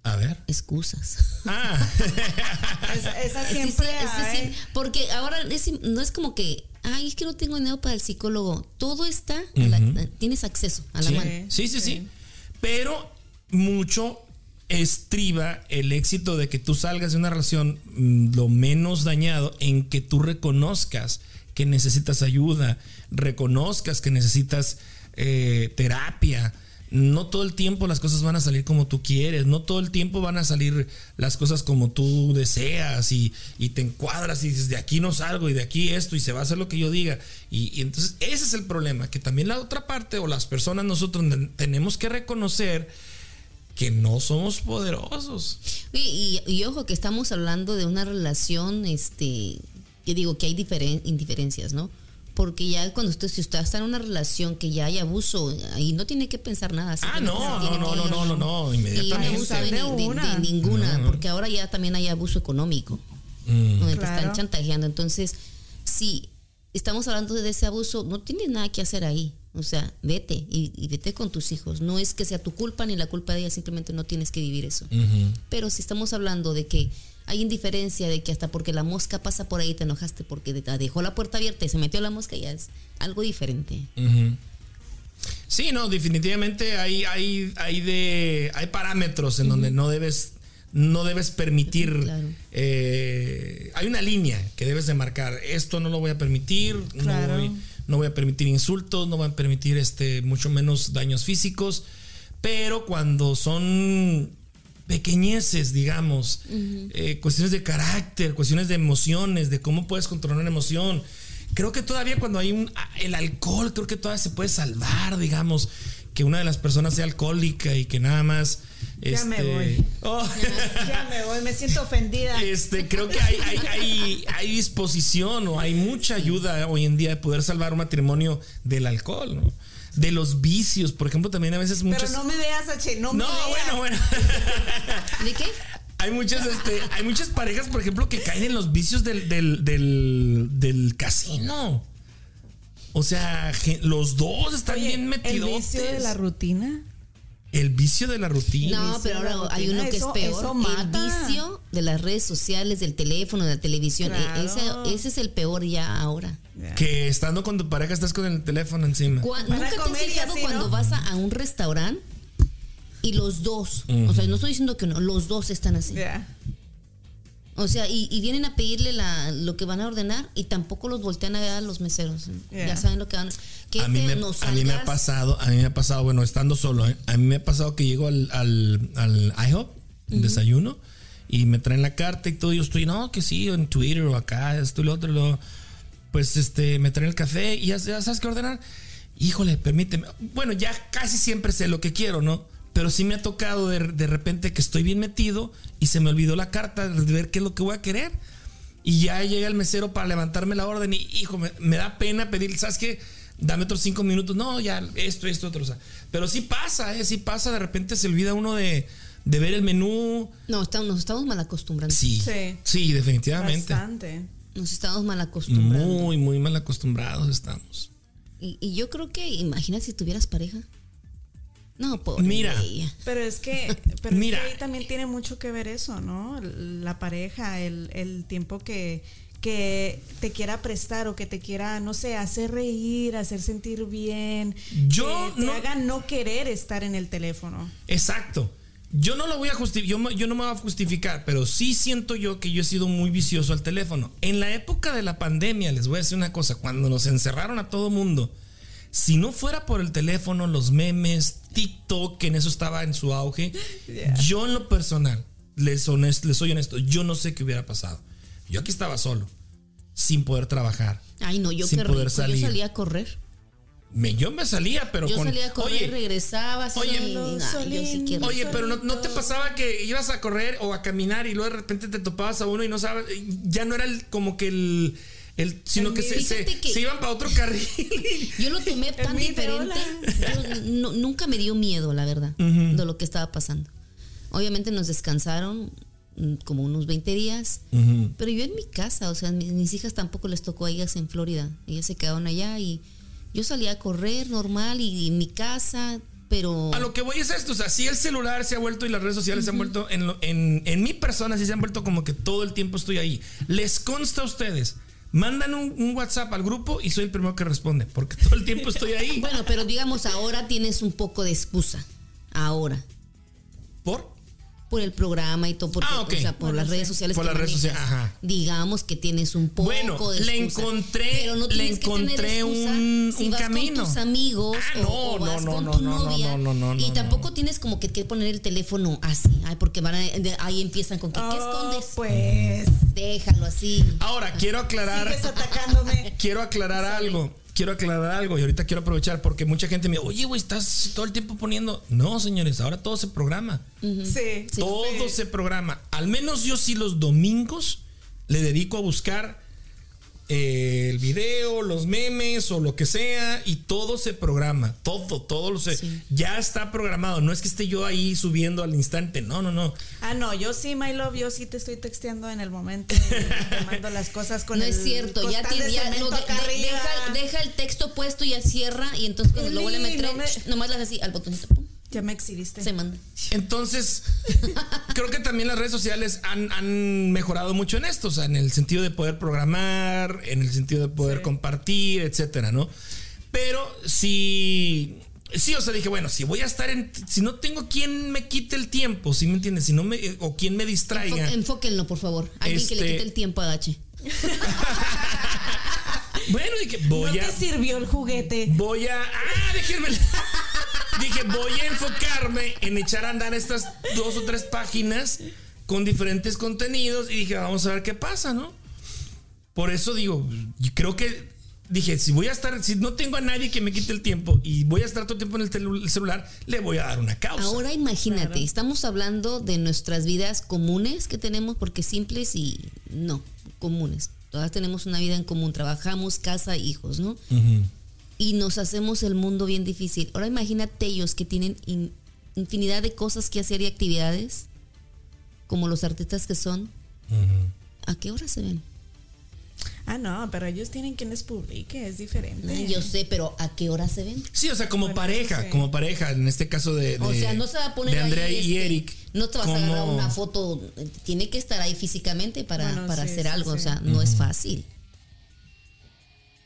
A ver. excusas. Ah, Esa, esa siempre sí, sí, hay. sí, porque ahora es- no es como que, ay, es que no tengo dinero para el psicólogo. Todo está, a la- tienes acceso a la sí, mano. sí, sí, sí. Sí. Pero mucho estriba el éxito de que tú salgas de una relación mm, lo menos dañado en que tú reconozcas que necesitas ayuda, reconozcas que necesitas eh, terapia. No todo el tiempo las cosas van a salir como tú quieres, no todo el tiempo van a salir las cosas como tú deseas y, y te encuadras y dices de aquí no salgo y de aquí esto y se va a hacer lo que yo diga. Y, y entonces ese es el problema, que también la otra parte o las personas nosotros tenemos que reconocer que no somos poderosos. Y, y- y ojo que estamos hablando de una relación, este, que digo que hay diferen- indiferencias, ¿no? Porque ya cuando usted, si usted está en una relación que ya hay abuso, ahí no tiene que pensar nada. Ah, no, no, tiene no, no, no, no, no, Y no inmediatamente. abuso de, De ni- de- una. de ninguna, porque ahora ya también hay abuso económico, Mm. donde te están chantajeando. Entonces, si estamos hablando de ese abuso, no tienes nada que hacer ahí. O sea, vete y, y vete con tus hijos. No es que sea tu culpa ni la culpa de ella, simplemente no tienes que vivir eso. Pero si estamos hablando de que hay indiferencia, de que hasta porque la mosca pasa por ahí te enojaste porque de- dejó la puerta abierta y se metió la mosca, ya es algo diferente. Sí, no, definitivamente hay, hay, hay de. hay parámetros en donde no debes. No debes permitir. Claro. eh, hay una línea que debes de marcar. Esto no lo voy a permitir. Claro. No, voy, no voy a permitir insultos. No voy a permitir este. mucho menos daños físicos. Pero cuando son pequeñeces, digamos, eh, cuestiones de carácter, cuestiones de emociones, de cómo puedes controlar una emoción. Creo que todavía cuando hay un ah, el alcohol, creo que todavía se puede salvar, digamos, que una de las personas sea alcohólica y que nada más. Ya me este, voy. oh, Ya me voy, me siento ofendida. este, creo que hay, hay, hay, hay disposición o hay mucha ayuda hoy en día de poder salvar un matrimonio del alcohol, ¿no? De los vicios, por ejemplo, también a veces muchas. Pero no me veas, H, no, me No, veas. bueno, bueno. ¿De qué? Hay muchas, este, hay muchas parejas, por ejemplo, que caen en los vicios del, del, del, del casino. O sea, los dos están Oye, bien el metidos. vicio de la rutina. El vicio de la rutina. No, vicio pero ahora hay uno que eso- es peor. eso el vicio de las redes sociales, del teléfono, de la televisión. E- Claro. Ese, ese es el peor ya ahora. Que estando con tu pareja estás con el teléfono encima. Para ¿Nunca te has fijado así, cuando ¿no? vas a, a un restaurante y los dos, o sea, no estoy diciendo que no, los dos están así. Ya. O sea, y, y vienen a pedirle la, lo que van a ordenar y tampoco los voltean a ver a los meseros. Yeah. Ya saben lo que van a... Que a mí, me, nos a mí me ha pasado, a mí me ha pasado, bueno, estando solo, ¿eh? a mí me ha pasado que llego al, al, al IHOP, desayuno, y me traen la carta y todo, y yo estoy, no, que sí, en Twitter o acá, esto y lo otro, luego, pues este, me traen el café y ya, ya sabes qué ordenar. Híjole, permíteme. Bueno, ya casi siempre sé lo que quiero, ¿no? Pero sí me ha tocado de, de repente que estoy bien metido y se me olvidó la carta de ver qué es lo que voy a querer. Y ya llega el mesero para levantarme la orden y, hijo, me, me da pena pedir, ¿sabes qué? Dame otros cinco minutos. No, ya, esto, esto, otro. o sea. pero sí pasa, ¿eh? Sí pasa. De repente se olvida uno de, de ver el menú. No, estamos, nos estamos mal acostumbrando. Sí. Sí. Sí, definitivamente. Bastante. Nos estamos mal acostumbrando. Muy, muy mal acostumbrados estamos. Y, y yo creo que, imagina si tuvieras pareja. No, pobre Mira. ella. Pero es que, pero Mira. es que ahí también tiene mucho que ver eso, ¿no? La pareja, el, el tiempo que, que te quiera prestar o que te quiera, no sé, hacer reír, hacer sentir bien. Yo que te no- haga no querer estar en el teléfono. Exacto. Yo no lo voy a justificar, yo, me- yo no me voy a justificar, pero sí siento yo que yo he sido muy vicioso al teléfono. En la época de la pandemia, les voy a decir una cosa, cuando nos encerraron a todo mundo, si no fuera por el teléfono, los memes, TikTok, que en eso estaba en su auge, yo en lo personal, les, honest- les soy honesto, yo no sé qué hubiera pasado. Yo aquí estaba solo, sin poder trabajar. Ay, no, yo Sin qué poder rico. salir. Yo salía a correr. Me- yo me salía, pero Yo con... salía a correr, Oye, regresaba. oye, ay, yo sí quiero. Oye, pero no, no te pasaba que ibas a correr o a caminar y luego de repente te topabas a uno y no sabes, ya no era el, como que el, el sino que se, se, que- se iban para otro carril. Yo lo tomé tan diferente. Yo no- nunca me dio miedo, la verdad, de lo que estaba pasando. Obviamente nos descansaron mm, como unos 20 días, pero yo en mi casa, o sea, mis, mis hijas tampoco les tocó a ellas en Florida. Ellas se quedaron allá y yo salía a correr normal y, en mi casa, pero A lo que voy es esto, o sea, sí el celular se ha vuelto y las redes sociales se han vuelto, en, lo- en, en mi persona sí se han vuelto como que todo el tiempo estoy ahí. Les consta a ustedes, mandan un, un WhatsApp al grupo y soy el primero que responde, porque todo el tiempo estoy ahí. bueno, pero digamos ahora tienes un poco de excusa. Ahora. ¿Por? Por el programa y todo, porque, Ah, ok. o sea, por Bueno, las redes sociales Por las redes sociales, ajá. Digamos que tienes un poco Bueno, de le encontré- pero no le tienes que tener encontré excusa un- si un vas camino. con tus amigos Ah, o- no, o, no, vas no, con no, tu no, no, novia no, no, no, y tampoco no. tienes como que, que poner el teléfono así, ay, porque van a, de- ahí empiezan con que ¿qué Oh, escondes? Pues, Déjalo así. Ahora, quiero aclarar... sigues atacándome. quiero aclarar algo. Quiero aclarar algo y ahorita quiero aprovechar porque mucha gente me dice, oye, güey, estás todo el tiempo poniendo. No, señores, ahora todo se programa. Sí. Todo sí. se programa. Al menos yo sí los domingos le dedico a buscar eh, el video, los memes o lo que sea y todo se programa. Todo, todo lo se. Sí. Ya está programado. No es que esté yo ahí subiendo al instante. No, no, no. Ah, no, yo sí, my love, yo sí te estoy texteando en el momento te mando las cosas con no el es cierto, ya, te, de ya de- arriba. deja, deja el texto puesto y ya cierra y entonces cuando lo vuelve a meter, no me- nomás le haces así al botoncito, pum, Ya me exhibiste. se manda. Entonces, creo que también las redes sociales han, han mejorado mucho en esto, o sea, en el sentido de poder programar, en el sentido de poder Sí. compartir, etcétera, ¿no? Pero sí, sí, o sea, dije, bueno, si voy a estar en, si no tengo quien me quite el tiempo, ¿sí me entiendes? Si no me, o quien me distraiga. Enfo- enfóquenlo, por favor. Alguien que le Este- quite el tiempo a H. Bueno, dije, voy no a, te sirvió el juguete. voy a, ah, déjenme. Dije, voy a enfocarme en echar a andar estas dos o tres páginas con diferentes contenidos y dije, vamos a ver qué pasa, ¿no? Por eso digo, creo que dije, si voy a estar, si no tengo a nadie que me quite el tiempo y voy a estar todo el tiempo en el celular, le voy a dar una causa. Ahora imagínate, Claro. estamos hablando de nuestras vidas comunes que tenemos, porque simples y no, comunes. Todas tenemos una vida en común, trabajamos, casa, hijos, ¿no? Ujú. Y nos hacemos el mundo bien difícil. Ahora imagínate ellos que tienen in- infinidad de cosas que hacer y actividades, como los artistas que son. ¿A qué hora se ven? Ah, no, pero ellos tienen quien les publique, es diferente. Yo sé, pero ¿a qué hora se ven? Sí, o sea, como Bueno, pareja, como pareja, en este caso de, O sea, no se va a poner de Andrea ahí, y este, Eric. No te vas a agarrar una foto, eh, tiene que estar ahí físicamente para, Bueno, para sí, hacer sí, algo, o sea, no es fácil.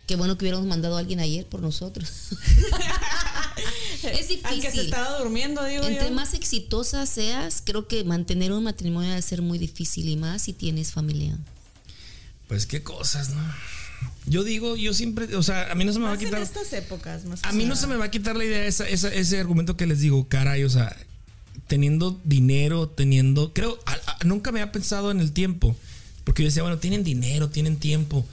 Qué bueno que hubiéramos mandado a alguien ayer por nosotros. Es difícil. Aunque se estaba durmiendo, digo Entre yo. más exitosa seas, creo que mantener un matrimonio debe ser muy difícil y más si tienes familia. Pues qué cosas, ¿no? Yo digo, yo siempre, o sea, a mí no se me va a Más en quitar. estas épocas, más A mí no se me va a quitar la idea, esa, esa- ese argumento que les digo, caray, o sea, teniendo dinero, teniendo, creo, a- a- nunca me había pensado en el tiempo, porque yo decía, bueno, tienen dinero, tienen tiempo,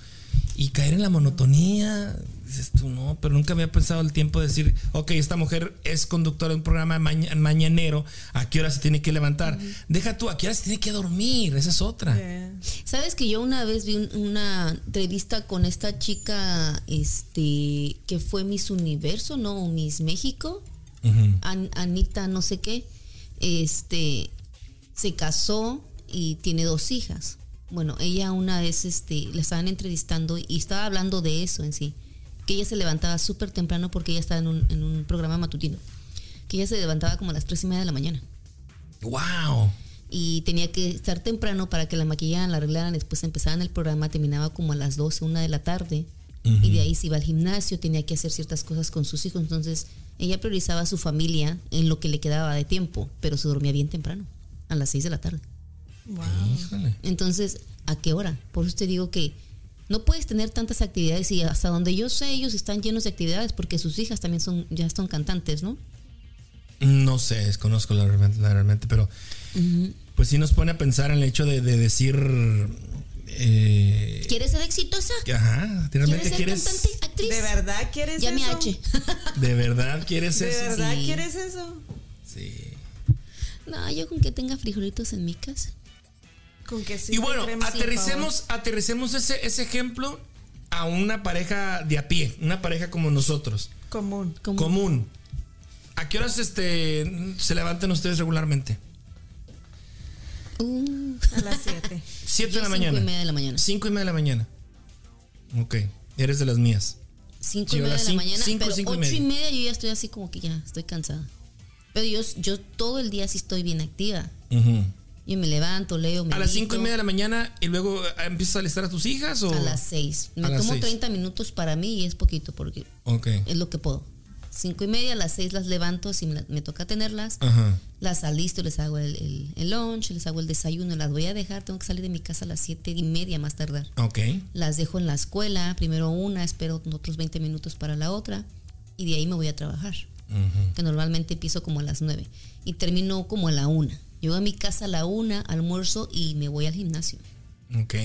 y caer en la monotonía, dices tú, no, pero nunca había pensado el tiempo de decir, ok, esta mujer es conductora de un programa maña- mañanero, ¿a qué hora se tiene que levantar? Deja tú, ¿a qué hora se tiene que dormir? Esa es otra. Yeah. Sabes que yo una vez vi un- una entrevista con esta chica, este, que fue Miss Universo, ¿no? O Miss México. An- Anita no sé qué, este, se casó y tiene dos hijas. Bueno, ella una vez, este, la estaban entrevistando y estaba hablando de eso en sí, que ella se levantaba súper temprano porque ella estaba en un, en un programa matutino, que ella se levantaba como a las tres y media de la mañana Wow. y tenía que estar temprano para que la maquillaran, la arreglaran, después empezaban el programa, terminaba como a las 12, una de la tarde, y de ahí se iba al gimnasio, tenía que hacer ciertas cosas con sus hijos, entonces ella priorizaba a su familia en lo que le quedaba de tiempo, pero se dormía bien temprano, a las 6 de la tarde. Wow. Híjole. Entonces, ¿a qué hora? Por eso te digo que no puedes tener tantas actividades y hasta donde yo sé ellos están llenos de actividades porque sus hijas también son ya son cantantes, ¿no? No sé, desconozco la, realmente- la realmente, pero pues sí nos pone a pensar en el hecho de, de decir, eh, ¿Quieres ser exitosa? que, ajá, ¿Quieres ser quieres, cantante, actriz? ¿De verdad quieres Llame eso? H. de verdad quieres ¿De eso. verdad Sí. quieres eso? Sí. No, yo con que tenga frijolitos en mi casa. Con que sí. Y bueno, aterricemos, aterricemos ese, ese ejemplo a una pareja de a pie, una pareja como nosotros. Común. Como- común. ¿A qué horas este, se levantan ustedes regularmente? Uh, A las 7. Siete yo de la cinco mañana. y media de la mañana. Cinco y media de la mañana. Ok, eres de las mías. Cinco Sí, y a media de la mañana. cinco, pero cinco y ocho y media. yo ya estoy así como que ya estoy cansada. Pero yo, yo todo el día sí estoy bien activa. Ujú. Yo me levanto, leo, me A las cinco y media de la mañana y luego eh, empiezas a alistar a tus hijas o A las seis. Me A tomo seis. 30 minutos para mí y es poquito porque es lo que puedo. Cinco y media, a las seis las levanto si me, toca tenerlas. Ajá. Las alisto, les hago el, el, el lunch, les hago el desayuno, las voy a dejar. Tengo que salir de mi casa a las siete y media más tardar. Ok. Las dejo en la escuela, primero una, espero otros 20 minutos para la otra y de ahí me voy a trabajar, que normalmente empiezo como a las 9 y termino como a la una. Llego a mi casa a la una, almuerzo y me voy al gimnasio. Ok.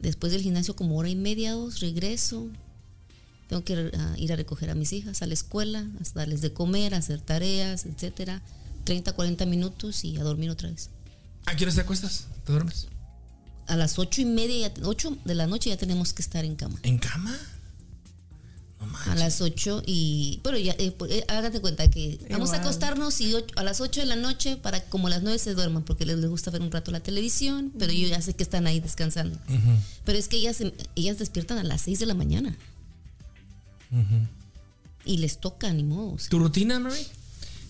Después del gimnasio como hora y media, dos, regreso. Tengo que ah, ir a recoger a mis hijas a la escuela, a darles de comer, a hacer tareas, etcétera. 30, 40 minutos y a dormir otra vez. ¿A qué horas te acuestas? ¿Te duermes? A las ocho y media, ocho de la noche ya tenemos que estar en cama. ¿En cama? No A las 8 y... Pero ya, eh, pues, eh, hágate cuenta que vamos a acostarnos y ocho- a las 8 de la noche para como a las 9 se duerman porque les, les gusta ver un rato la televisión, pero yo ya sé que están ahí descansando. Pero es que ellas, ellas despiertan a las 6 de la mañana. Y les toca, ni modo. o sea. ¿Tu rutina, Mary?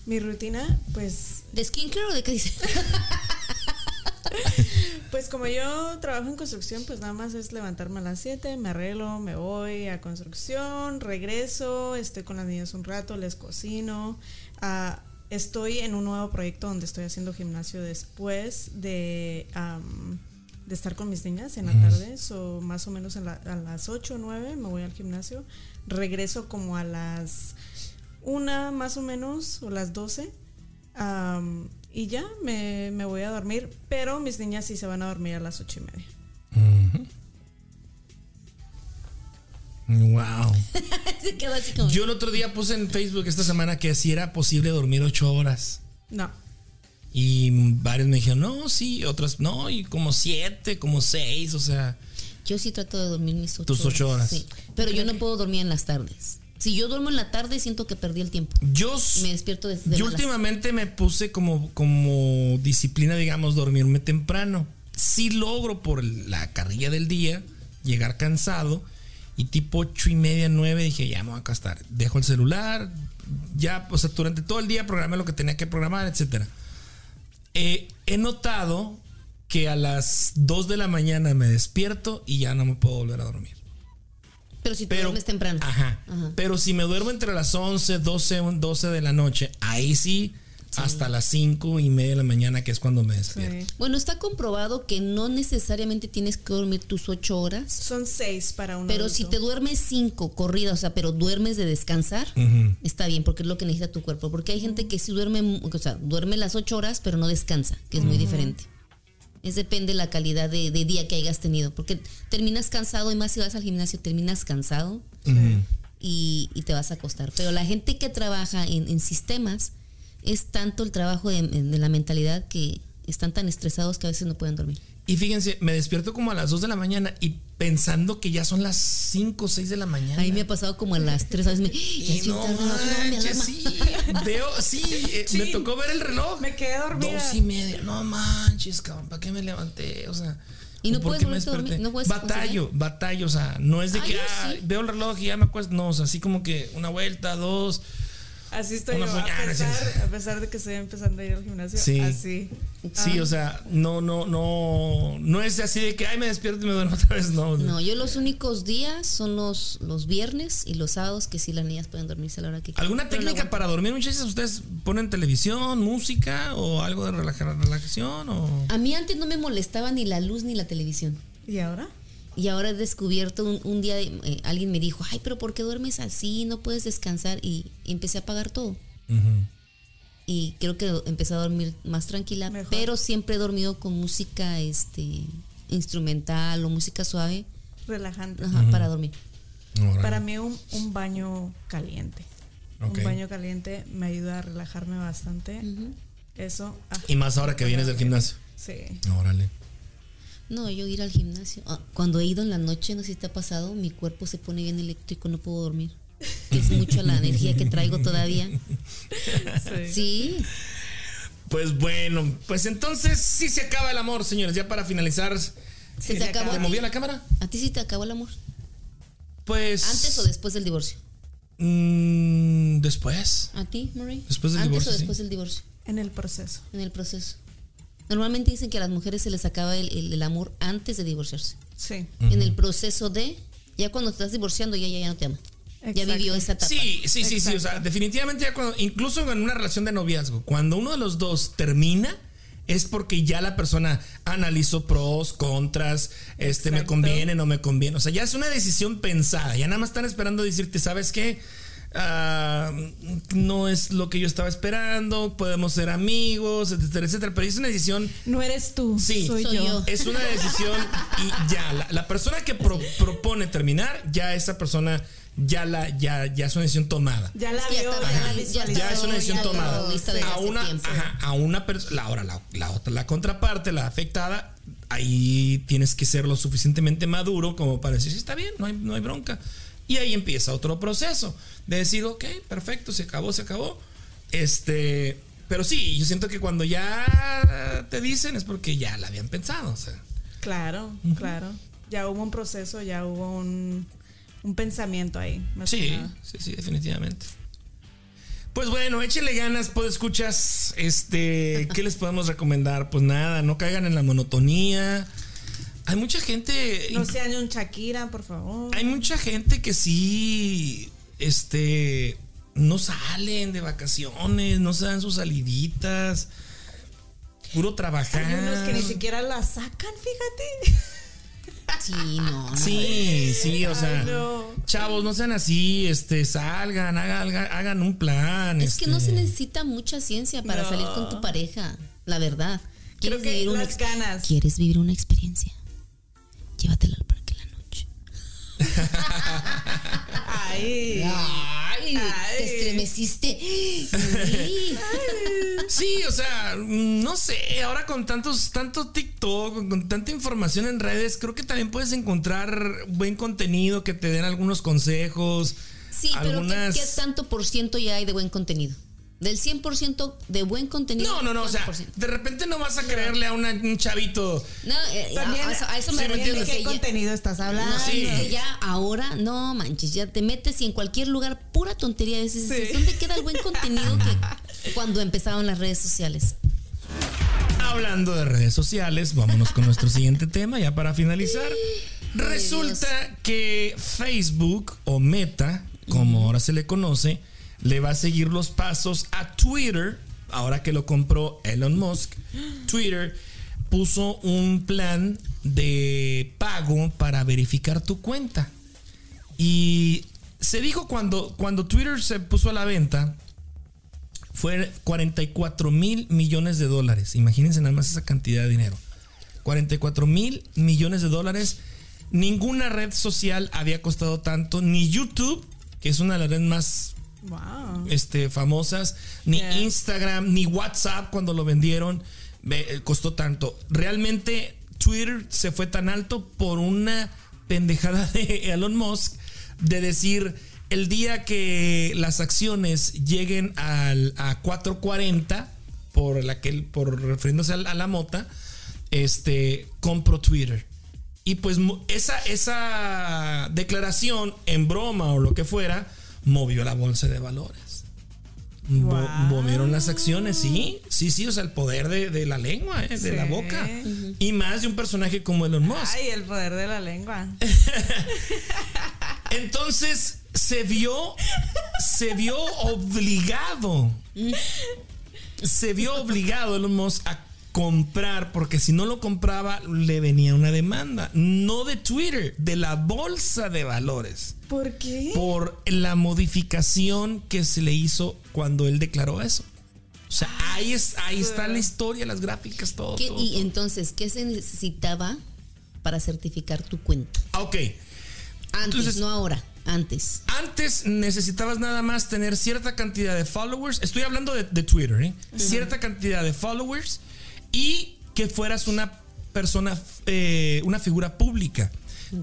Mi rutina, pues, ¿De skincare o de qué dice? pues como yo trabajo en construcción, pues nada más es levantarme a las 7, me arreglo, me voy a construcción, regreso, estoy con las niñas un rato, les cocino. Ah, estoy en un nuevo proyecto donde estoy haciendo gimnasio después de, de estar con mis niñas en la tarde, o más o menos la- a las 8 o 9 me voy al gimnasio, regreso como a las una más o menos, o las 12. am, y ya me, me voy a dormir, pero mis niñas sí se van a dormir a las ocho y media. Wow. se quedó así como... Yo el otro día puse en Facebook esta semana que si era posible dormir ocho horas. No, Y varios me dijeron, no, sí, otras, no, y como siete, como seis, o sea. Yo sí trato de dormir mis ocho Tus ocho horas. Sí, pero yo no puedo dormir en las tardes. Si yo duermo en la tarde, siento que perdí el tiempo. Yo, Me despierto de, de yo malas. últimamente me puse como, como disciplina, digamos, dormirme temprano. Sí logro por la carrilla del día llegar cansado y tipo ocho y media, nueve dije, ya me voy a acostar. Dejo el celular, ya, o sea, durante todo el día programé lo que tenía que programar, etcétera. Eh, he notado que a las 2 de la mañana me despierto y ya no me puedo volver a dormir. Pero si te duermes temprano. Ajá, Ajá. Pero si me duermo entre las 11, 12, 12 de la noche, ahí sí, hasta las 5 y media de la mañana, que es cuando me despierto. Sí. Bueno, está comprobado que no necesariamente tienes que dormir tus ocho horas. Son seis para un Pero adulto. si te duermes cinco corridas, o sea, pero duermes de descansar, Ujú. está bien, porque es lo que necesita tu cuerpo. Porque hay gente que sí duerme, o sea, duerme las ocho horas, pero no descansa, que es muy diferente. Es depende de la calidad de, de día que hayas tenido. Porque terminas cansado, y más si vas al gimnasio, terminas cansado y, y te vas a acostar. Pero la gente que trabaja en, en sistemas, es tanto el trabajo de, de la mentalidad que están tan estresados que a veces no pueden dormir. Y fíjense, me despierto como a las 2 de la mañana y pensando que ya son las 5 o 6 de la mañana. Ahí me ha pasado como a las tres veces. Me, Y no manches, sí, veo, sí, eh, me Sí. tocó ver el reloj. Me quedé dormida. Dos y media, no manches, cabrón, ¿para qué me levanté? O sea, Y no ¿por puedes me desperté? no puedes batallo, batallo, o sea, no es de Ah, que ah, sí. veo el reloj y ya me acuesto, no, o sea, así como que una vuelta, dos. Así estoy yo, a mañana, sí. pesar, a pesar de que estoy empezando a ir al gimnasio. Sí. Así. Sí, Ah. o sea, no, no, no, no es así de que, ay, me despierto y me duermo otra vez, no. No, yo los únicos días son los, los viernes y los sábados que sí las niñas pueden dormirse a la hora que quieran. ¿Alguna Pero técnica para dormir, muchachos? ¿Ustedes ponen televisión, música o algo de relaja- relajación? O... A mí antes no me molestaba ni la luz ni la televisión. ¿Y ahora? Y ahora he descubierto un, un día, eh, alguien me dijo, ay, pero ¿por qué duermes así? No puedes descansar. Y empecé a apagar todo. Y creo que empecé a dormir más tranquila. Mejor. Pero siempre he dormido con música este, instrumental o música suave Relajante. ajá, para dormir. Para mí un, un baño caliente. Un baño caliente me ayuda a relajarme bastante. Eso. ah, Y más ahora que vienes del gimnasio. Sí. Órale. No, yo ir al gimnasio. Ah, cuando he ido en la noche, no sé si te ha pasado, mi cuerpo se pone bien eléctrico, no puedo dormir. Es mucho la energía que traigo todavía. sí. Sí. Pues bueno, pues entonces sí se acaba el amor, señores. Ya para finalizar, ¿Se te se acabó? ¿te a la cámara? ¿A ti sí te acabó el amor? Pues. ¿Antes o después del divorcio? Mm, después. ¿A ti, Marie? Después del ¿Antes divorcio, o sí. después del divorcio? En el proceso. En el proceso. Normalmente dicen que a las mujeres se les acaba el, el- el amor antes de divorciarse. Sí. En el proceso de, ya cuando te estás divorciando, ya, ya, ya no te ama. Ya vivió esa etapa. Sí, sí, sí, sí. O sea, definitivamente ya cuando, incluso en una relación de noviazgo, cuando uno de los dos termina, es porque ya la persona analizó pros, contras, este, me conviene, no me conviene. O sea, ya es una decisión pensada. Ya nada más están esperando decirte, ¿sabes qué? Ah, no es lo que yo estaba esperando, podemos ser amigos, etcétera, etcétera. Pero es una decisión No eres tú, Sí. soy, Soy yo. yo. es una decisión y ya, la, la persona que pro- propone terminar, ya esa persona ya la ya ya es una decisión tomada. Ya la vio, ya ya es una decisión tomada. A una, ajá, a una persona, ahora la, la otra, la contraparte, la afectada, ahí tienes que ser lo suficientemente maduro como para decir, sí, está bien, no hay, no hay bronca. Y ahí empieza otro proceso de decir, ok, perfecto, se acabó, se acabó. Este, pero sí, yo siento que cuando ya te dicen es porque ya la habían pensado. O sea, Claro, claro. Ya hubo un proceso, ya hubo un, un pensamiento ahí. Sí, sí, sí, definitivamente. Pues bueno, échenle ganas, pues escuchas, este, ¿qué les podemos recomendar? Pues nada, no caigan en la monotonía. Hay mucha gente, No sean un Shakira, por favor. hay mucha gente que sí, este, no salen de vacaciones, no se dan sus saliditas, puro trabajar. Hay unos que ni siquiera la sacan, fíjate. Sí, no, no. Sí, sí, o sea, Ay, no. chavos, no sean así, este, salgan, hagan, hagan un plan. Es que no este. se necesita mucha ciencia para No. salir con tu pareja, la verdad. Creo que vivir las ganas. ¿Quieres vivir una experiencia? Llévatela al parque en la noche. Ay. Ay, Ay. te estremeciste. Sí. Sí, o sea, no sé, ahora con tantos, tanto TikTok, con tanta información en redes, creo que también puedes encontrar buen contenido que te den algunos consejos. Sí, pero ¿qué, qué tanto por ciento ya hay de buen contenido? Del 100% de buen contenido. No, no, no, o sea, de repente no vas a creerle a una- un chavito. No, eh, También, a, eso- a eso me sí, ¿me refiero. entiendes? ¿De qué que ya- contenido estás hablando? No, Sí. es que ya ahora, no manches, ya te metes y en cualquier lugar, pura tontería. Dices, Sí. ¿dónde queda el buen contenido que cuando empezaron las redes sociales? Hablando de redes sociales, vámonos con nuestro siguiente tema, ya para finalizar. Resulta que Facebook o Meta, como ahora se le conoce, le va a seguir los pasos a Twitter, ahora que lo compró Elon Musk. Twitter puso un plan de pago para verificar tu cuenta. Y se dijo cuando, cuando Twitter se puso a la venta, fue 44 mil millones de dólares. Imagínense nada más esa cantidad de dinero. 44 mil millones de dólares. Ninguna red social había costado tanto, ni YouTube, que es una de las redes más Wow. este, famosas, ni Yeah. Instagram, ni WhatsApp cuando lo vendieron, eh, costó tanto. Realmente Twitter se fue tan alto por una pendejada de Elon Musk de decir el día que las acciones lleguen al, a 440 por la que por refiriéndose a la, a la mota, este compro Twitter. Y pues esa, esa declaración en broma o lo que fuera movió la bolsa de valores. Wow. Movieron las acciones, sí, sí, sí, o sea, el poder de, de la lengua, eh, de la boca. Y más de un personaje como Elon Musk. Ay, el poder de la lengua. Entonces se vio, se vio obligado, se vio obligado Elon Musk a comprar, porque si no lo compraba le venía una demanda, no de Twitter, de la bolsa de valores, ¿Por qué? por la modificación que se le hizo cuando él declaró eso. O sea, ahí, es, ahí está la historia, las gráficas, todo. ¿Qué- todo, y todo. entonces, ¿qué se necesitaba para certificar tu cuenta? Ah, Ok. Antes, Entonces- no ahora, antes. Antes necesitabas nada más tener cierta cantidad de followers. Estoy hablando de, de Twitter, ¿eh? Cierta cantidad de followers y que fueras una persona, eh, una figura pública.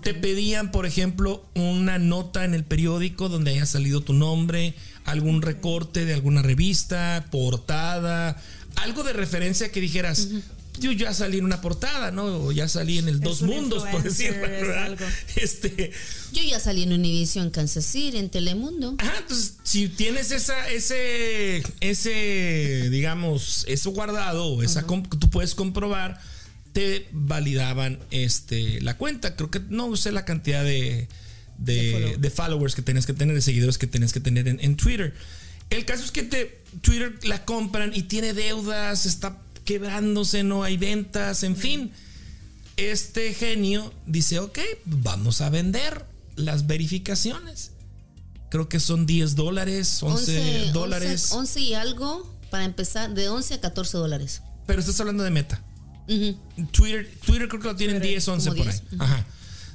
Te pedían, por ejemplo, una nota en el periódico donde haya salido tu nombre, algún recorte de alguna revista, portada, algo de referencia que dijeras. Yo ya salí en una portada, ¿no? O ya salí en el Dos un Mundos, por decirlo. es ¿verdad? algo. Este, Yo ya salí en Univision Kansas City, en Telemundo. Ajá, entonces si tienes esa, ese, ese, digamos, eso guardado, o esa comp- que tú puedes comprobar, te validaban este la cuenta. Creo que no sé la cantidad de, de, De follow. de followers que tienes que tener, de seguidores que tienes que tener en, en Twitter. El caso es que te, Twitter la compran y tiene deudas, está quebrándose, no hay ventas, en fin. Este genio dice, ok, vamos a vender las verificaciones. Creo que son 10 dólares, 11, dólares. 11, 11 y algo para empezar, de 11 a 14 dólares. Pero estás hablando de meta. Ujú. Twitter, Twitter creo que lo tienen 10, 11 como por ahí. 10, Ajá.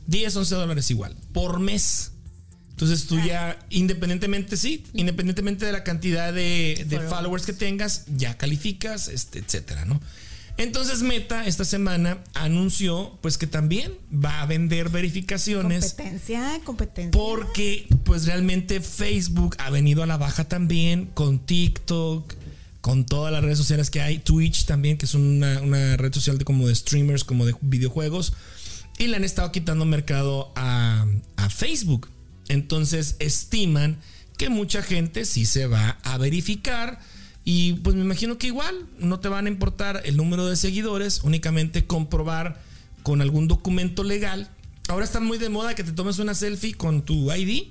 10, 11 dólares igual. Por mes. Entonces tú ya, independientemente, sí, independientemente de la cantidad de, de Followers. followers que tengas, ya calificas, este, etcétera, ¿no? Entonces Meta esta semana anunció pues que también va a vender verificaciones Competencia, competencia. porque pues realmente Facebook ha venido a la baja también con TikTok, con todas las redes sociales que hay, Twitch también, que es una, una red social de como de streamers, como de videojuegos, y le han estado quitando mercado a, a Facebook. Entonces estiman que mucha gente sí se va a verificar. Y pues me imagino que igual no te van a importar el número de seguidores, únicamente comprobar con algún documento legal. Ahora está muy de moda que te tomes una selfie con tu ID,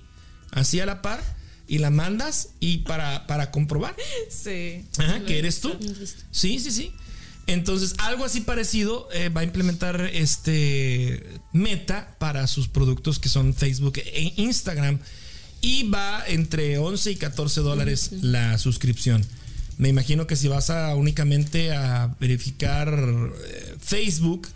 así a la par, y la mandas y para, para comprobar Sí. ajá, que eres tú. Sí, sí, sí. Entonces, algo así parecido eh, va a implementar este Meta para sus productos que son Facebook e Instagram. Y va entre 11 y 14 dólares la suscripción. Me imagino que si vas a únicamente a verificar eh, Facebook,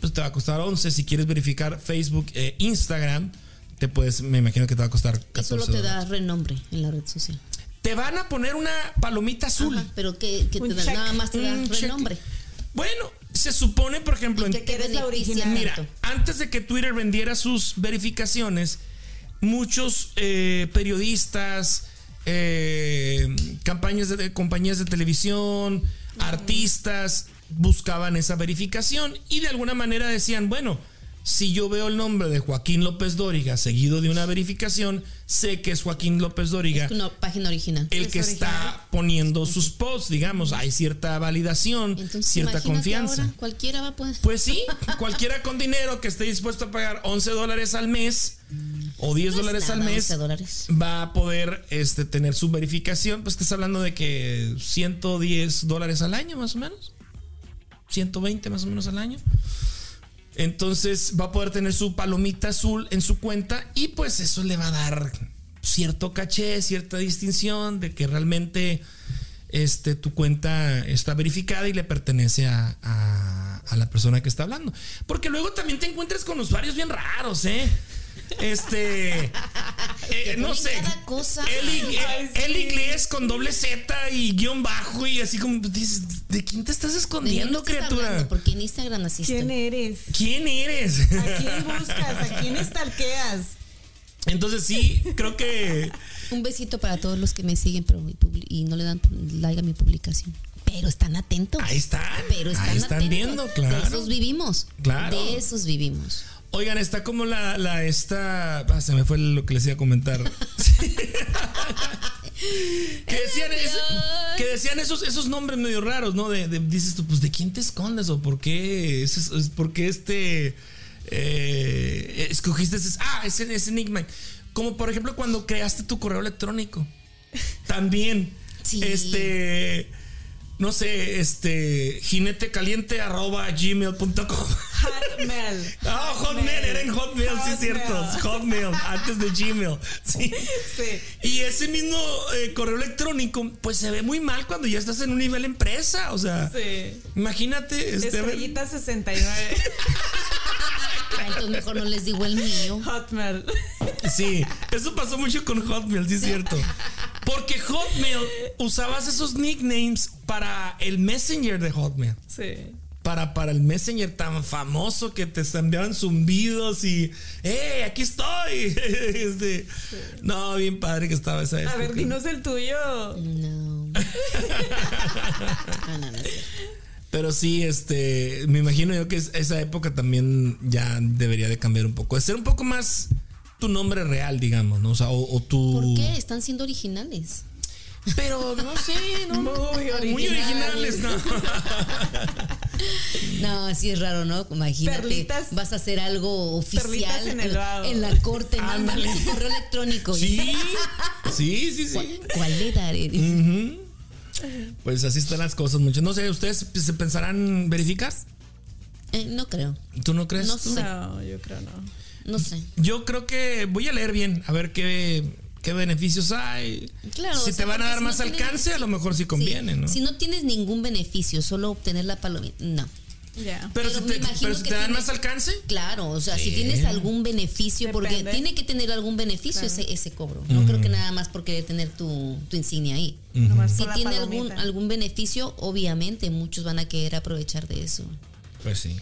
pues te va a costar 11. Si quieres verificar Facebook e Instagram, te puedes, me imagino que te va a costar 14 Solo te dólares. da renombre en la red social. Te van a poner una palomita azul. Ajá, pero que, que te da, nada más te da renombre. Bueno, se supone, por ejemplo, en- ¿Y qué te eres la original. mira, tanto? antes de que Twitter vendiera sus verificaciones, muchos eh, periodistas, eh, campañas de, de compañías de televisión, artistas buscaban esa verificación y de alguna manera decían, bueno, si yo veo el nombre de Joaquín López Dóriga seguido de una verificación, sé que es Joaquín López Dóriga Es una página original. el que original. está poniendo sus posts, digamos, hay cierta validación, Entonces, cierta confianza. ahora, cualquiera va a poder. Pues sí, cualquiera con dinero que esté dispuesto a pagar 11 dólares al mes o 10 No es dólares al mes 11 dólares. va a poder este, tener su verificación. Pues estás hablando de que 110 dólares al año más o menos. 120 más o menos al año. Entonces va a poder tener su palomita azul en su cuenta y pues eso le va a dar cierto caché, cierta distinción de que realmente este, tu cuenta está verificada y le pertenece a, a- a la persona que está hablando. Porque luego también te encuentras con usuarios bien raros, ¿eh? Este, eh, no ponen sé, cada cosa. Ay, sí. inglés con doble Z y guion bajo y así como dices, ¿de quién te estás ¿De escondiendo, estás criatura? hablando? Porque en Instagram asiste. ¿Quién eres? ¿Quién eres? ¿A quién buscas? ¿A quién estalqueas? Entonces sí, creo que Un besito para todos los que me siguen pero y no le dan like a mi publicación. Pero están atentos. ahí están. Pero están ahí están atentos. viendo, claro. De esos vivimos. Claro. De esos vivimos. Oigan, está como la, la esta. ah, se me fue lo que les iba a comentar. que decían, es- que decían esos, esos nombres medio raros, ¿no? De, de- dices tú, pues de quién te escondes o por qué, es, es- por qué este eh, escogiste ese, ah, ese, ese nickname. Como por ejemplo cuando creaste tu correo electrónico. También. Sí. Este. No sé, este. Jinete caliente arroba gmail.com. Hotmail. Ah, Hotmail, era en Hotmail, sí, es cierto. Hotmail. Hotmail, antes de Gmail. Sí. Sí. Y ese mismo eh, correo electrónico, pues se ve muy mal cuando ya estás en un nivel empresa. O sea, Sí. imagínate. Este, Estrellita 69. Ah, Entonces mejor no les digo el mío. Hotmail. Sí, eso pasó mucho con Hotmail, sí es cierto. Porque Hotmail usabas esos nicknames para el Messenger de Hotmail. Sí. Para, para el Messenger tan famoso que te enviaban zumbidos y ¡Eh, aquí estoy! Este, No, bien padre que estaba esa época. A ver, dinos el tuyo. No. Ah, no, no cierto. Pero sí, este, me imagino yo que es- esa época también ya debería de cambiar un poco. De ser un poco más tu nombre real, digamos, ¿no? O sea, o, o tu... ¿Por qué? Están siendo originales. Pero no sé, ¿no? Muy Muy originales, ¿no? No, sí es raro, ¿no? Imagínate, Perlitas. vas a hacer algo oficial en el vago. en la corte, Ándale. mándale su correo electrónico. Sí, sí, sí, sí. ¿Cuál, cuál le daré? Pues así están las cosas, muchachos. No sé, ¿ustedes se pensarán verificar? Eh, no creo, ¿Tú no crees? No sé. No, yo creo no. no sé. Yo creo que voy a leer bien, a ver qué, qué beneficios hay. Claro, si o te van a dar si no más tienes- alcance, a lo mejor sí conviene, Sí, ¿no? Si no tienes ningún beneficio, solo obtener la palomita, no. Ya. pero, pero si te, imagino pero si que te dan más alcance, Claro, o sea, Sí. si tienes algún beneficio, porque tiene que tener algún beneficio ese, ese cobro. No creo que nada más por querer tener tu, tu insignia ahí. Si tiene algún, palomita. algún beneficio, obviamente muchos van a querer aprovechar de eso. pues sí.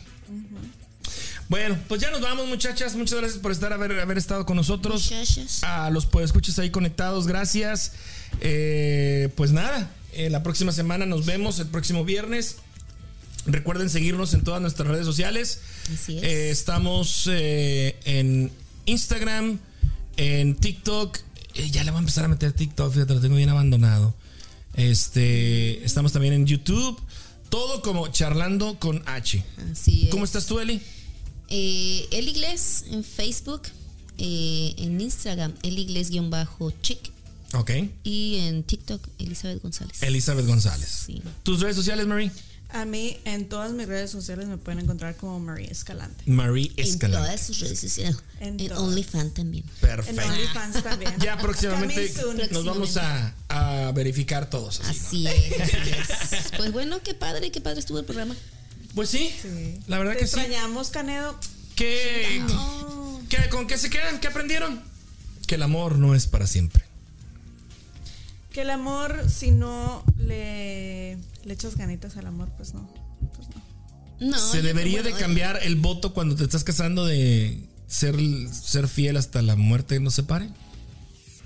Bueno, pues ya nos vamos, muchachas. Muchas gracias por estar haber, haber estado con nosotros. Muchachas. A los escuchas ahí conectados, gracias. Eh, pues nada, eh, la próxima semana nos vemos, el próximo viernes. Recuerden seguirnos en todas nuestras redes sociales. Así es. Eh, estamos en Instagram, en TikTok. Ya le voy a empezar a meter TikTok, fíjate, lo tengo bien abandonado. Este, estamos también en YouTube. Todo como charlando con H. Así es. ¿Cómo estás tú, Eli? Eh, el Iglés en Facebook, eh, en Instagram, el Iglés-chic Ok. y en TikTok, Elizabeth González. Elizabeth González. Sí. ¿Tus redes sociales, Marie? A mí en todas mis redes sociales me pueden encontrar como María Escalante. Marie En Escalante. todas sus redes sociales. En En. OnlyFans también. En Perfecto. OnlyFans también. Ya próximamente nos vamos a, a verificar todos. así, ¿no? Así es, así es. Pues bueno, qué padre, qué padre estuvo el programa. Pues sí, Sí. la verdad Te que sí. extrañamos, Canedo. ¿Qué, qué- ¿Con qué se quedan? ¿Qué aprendieron? Que el amor no es para siempre. Que el amor, si no le, le echas ganitas al amor, pues no. Pues no. No, se debería de cambiar el voto cuando te estás casando de ser, ser fiel hasta la muerte nos separe.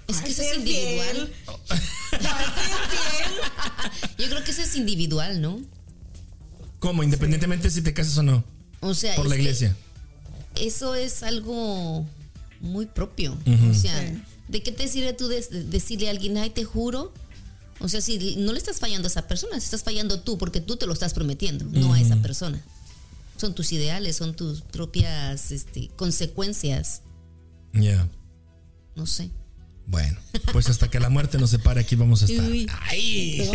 Es que Ay, eso es individual. fiel. Ay, ser fiel. Yo creo que eso es individual, ¿no? ¿Cómo? Independientemente si te casas o no. O sea, Por la iglesia. eso es algo muy propio. O sea, Sí. ¿de qué te sirve tú decirle a alguien, ay, te juro? O sea, si no le estás fallando a esa persona, estás fallando tú porque tú te lo estás prometiendo, no a esa persona. Son tus ideales, son tus propias este, consecuencias, Ya. no sé. Bueno, pues hasta que la muerte nos separe aquí vamos a estar. Uy. ¡Ay!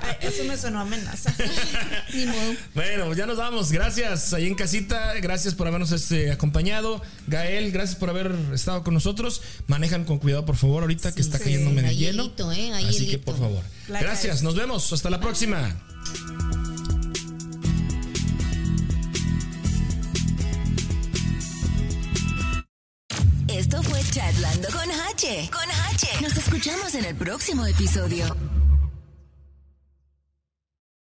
Ay, eso me sonó amenaza. Ni modo. Bueno, pues ya nos vamos. Gracias ahí en casita. Gracias por habernos este, acompañado. Gael, gracias por haber estado con nosotros. Manejan con cuidado, por favor, ahorita que está Sí. cayendo medio Hay hielo. hielito, ¿eh? Así que, por favor. La Gracias. Nos vemos. Hasta la próxima. Esto fue Chatlando con H. Con H. Nos escuchamos en el próximo episodio.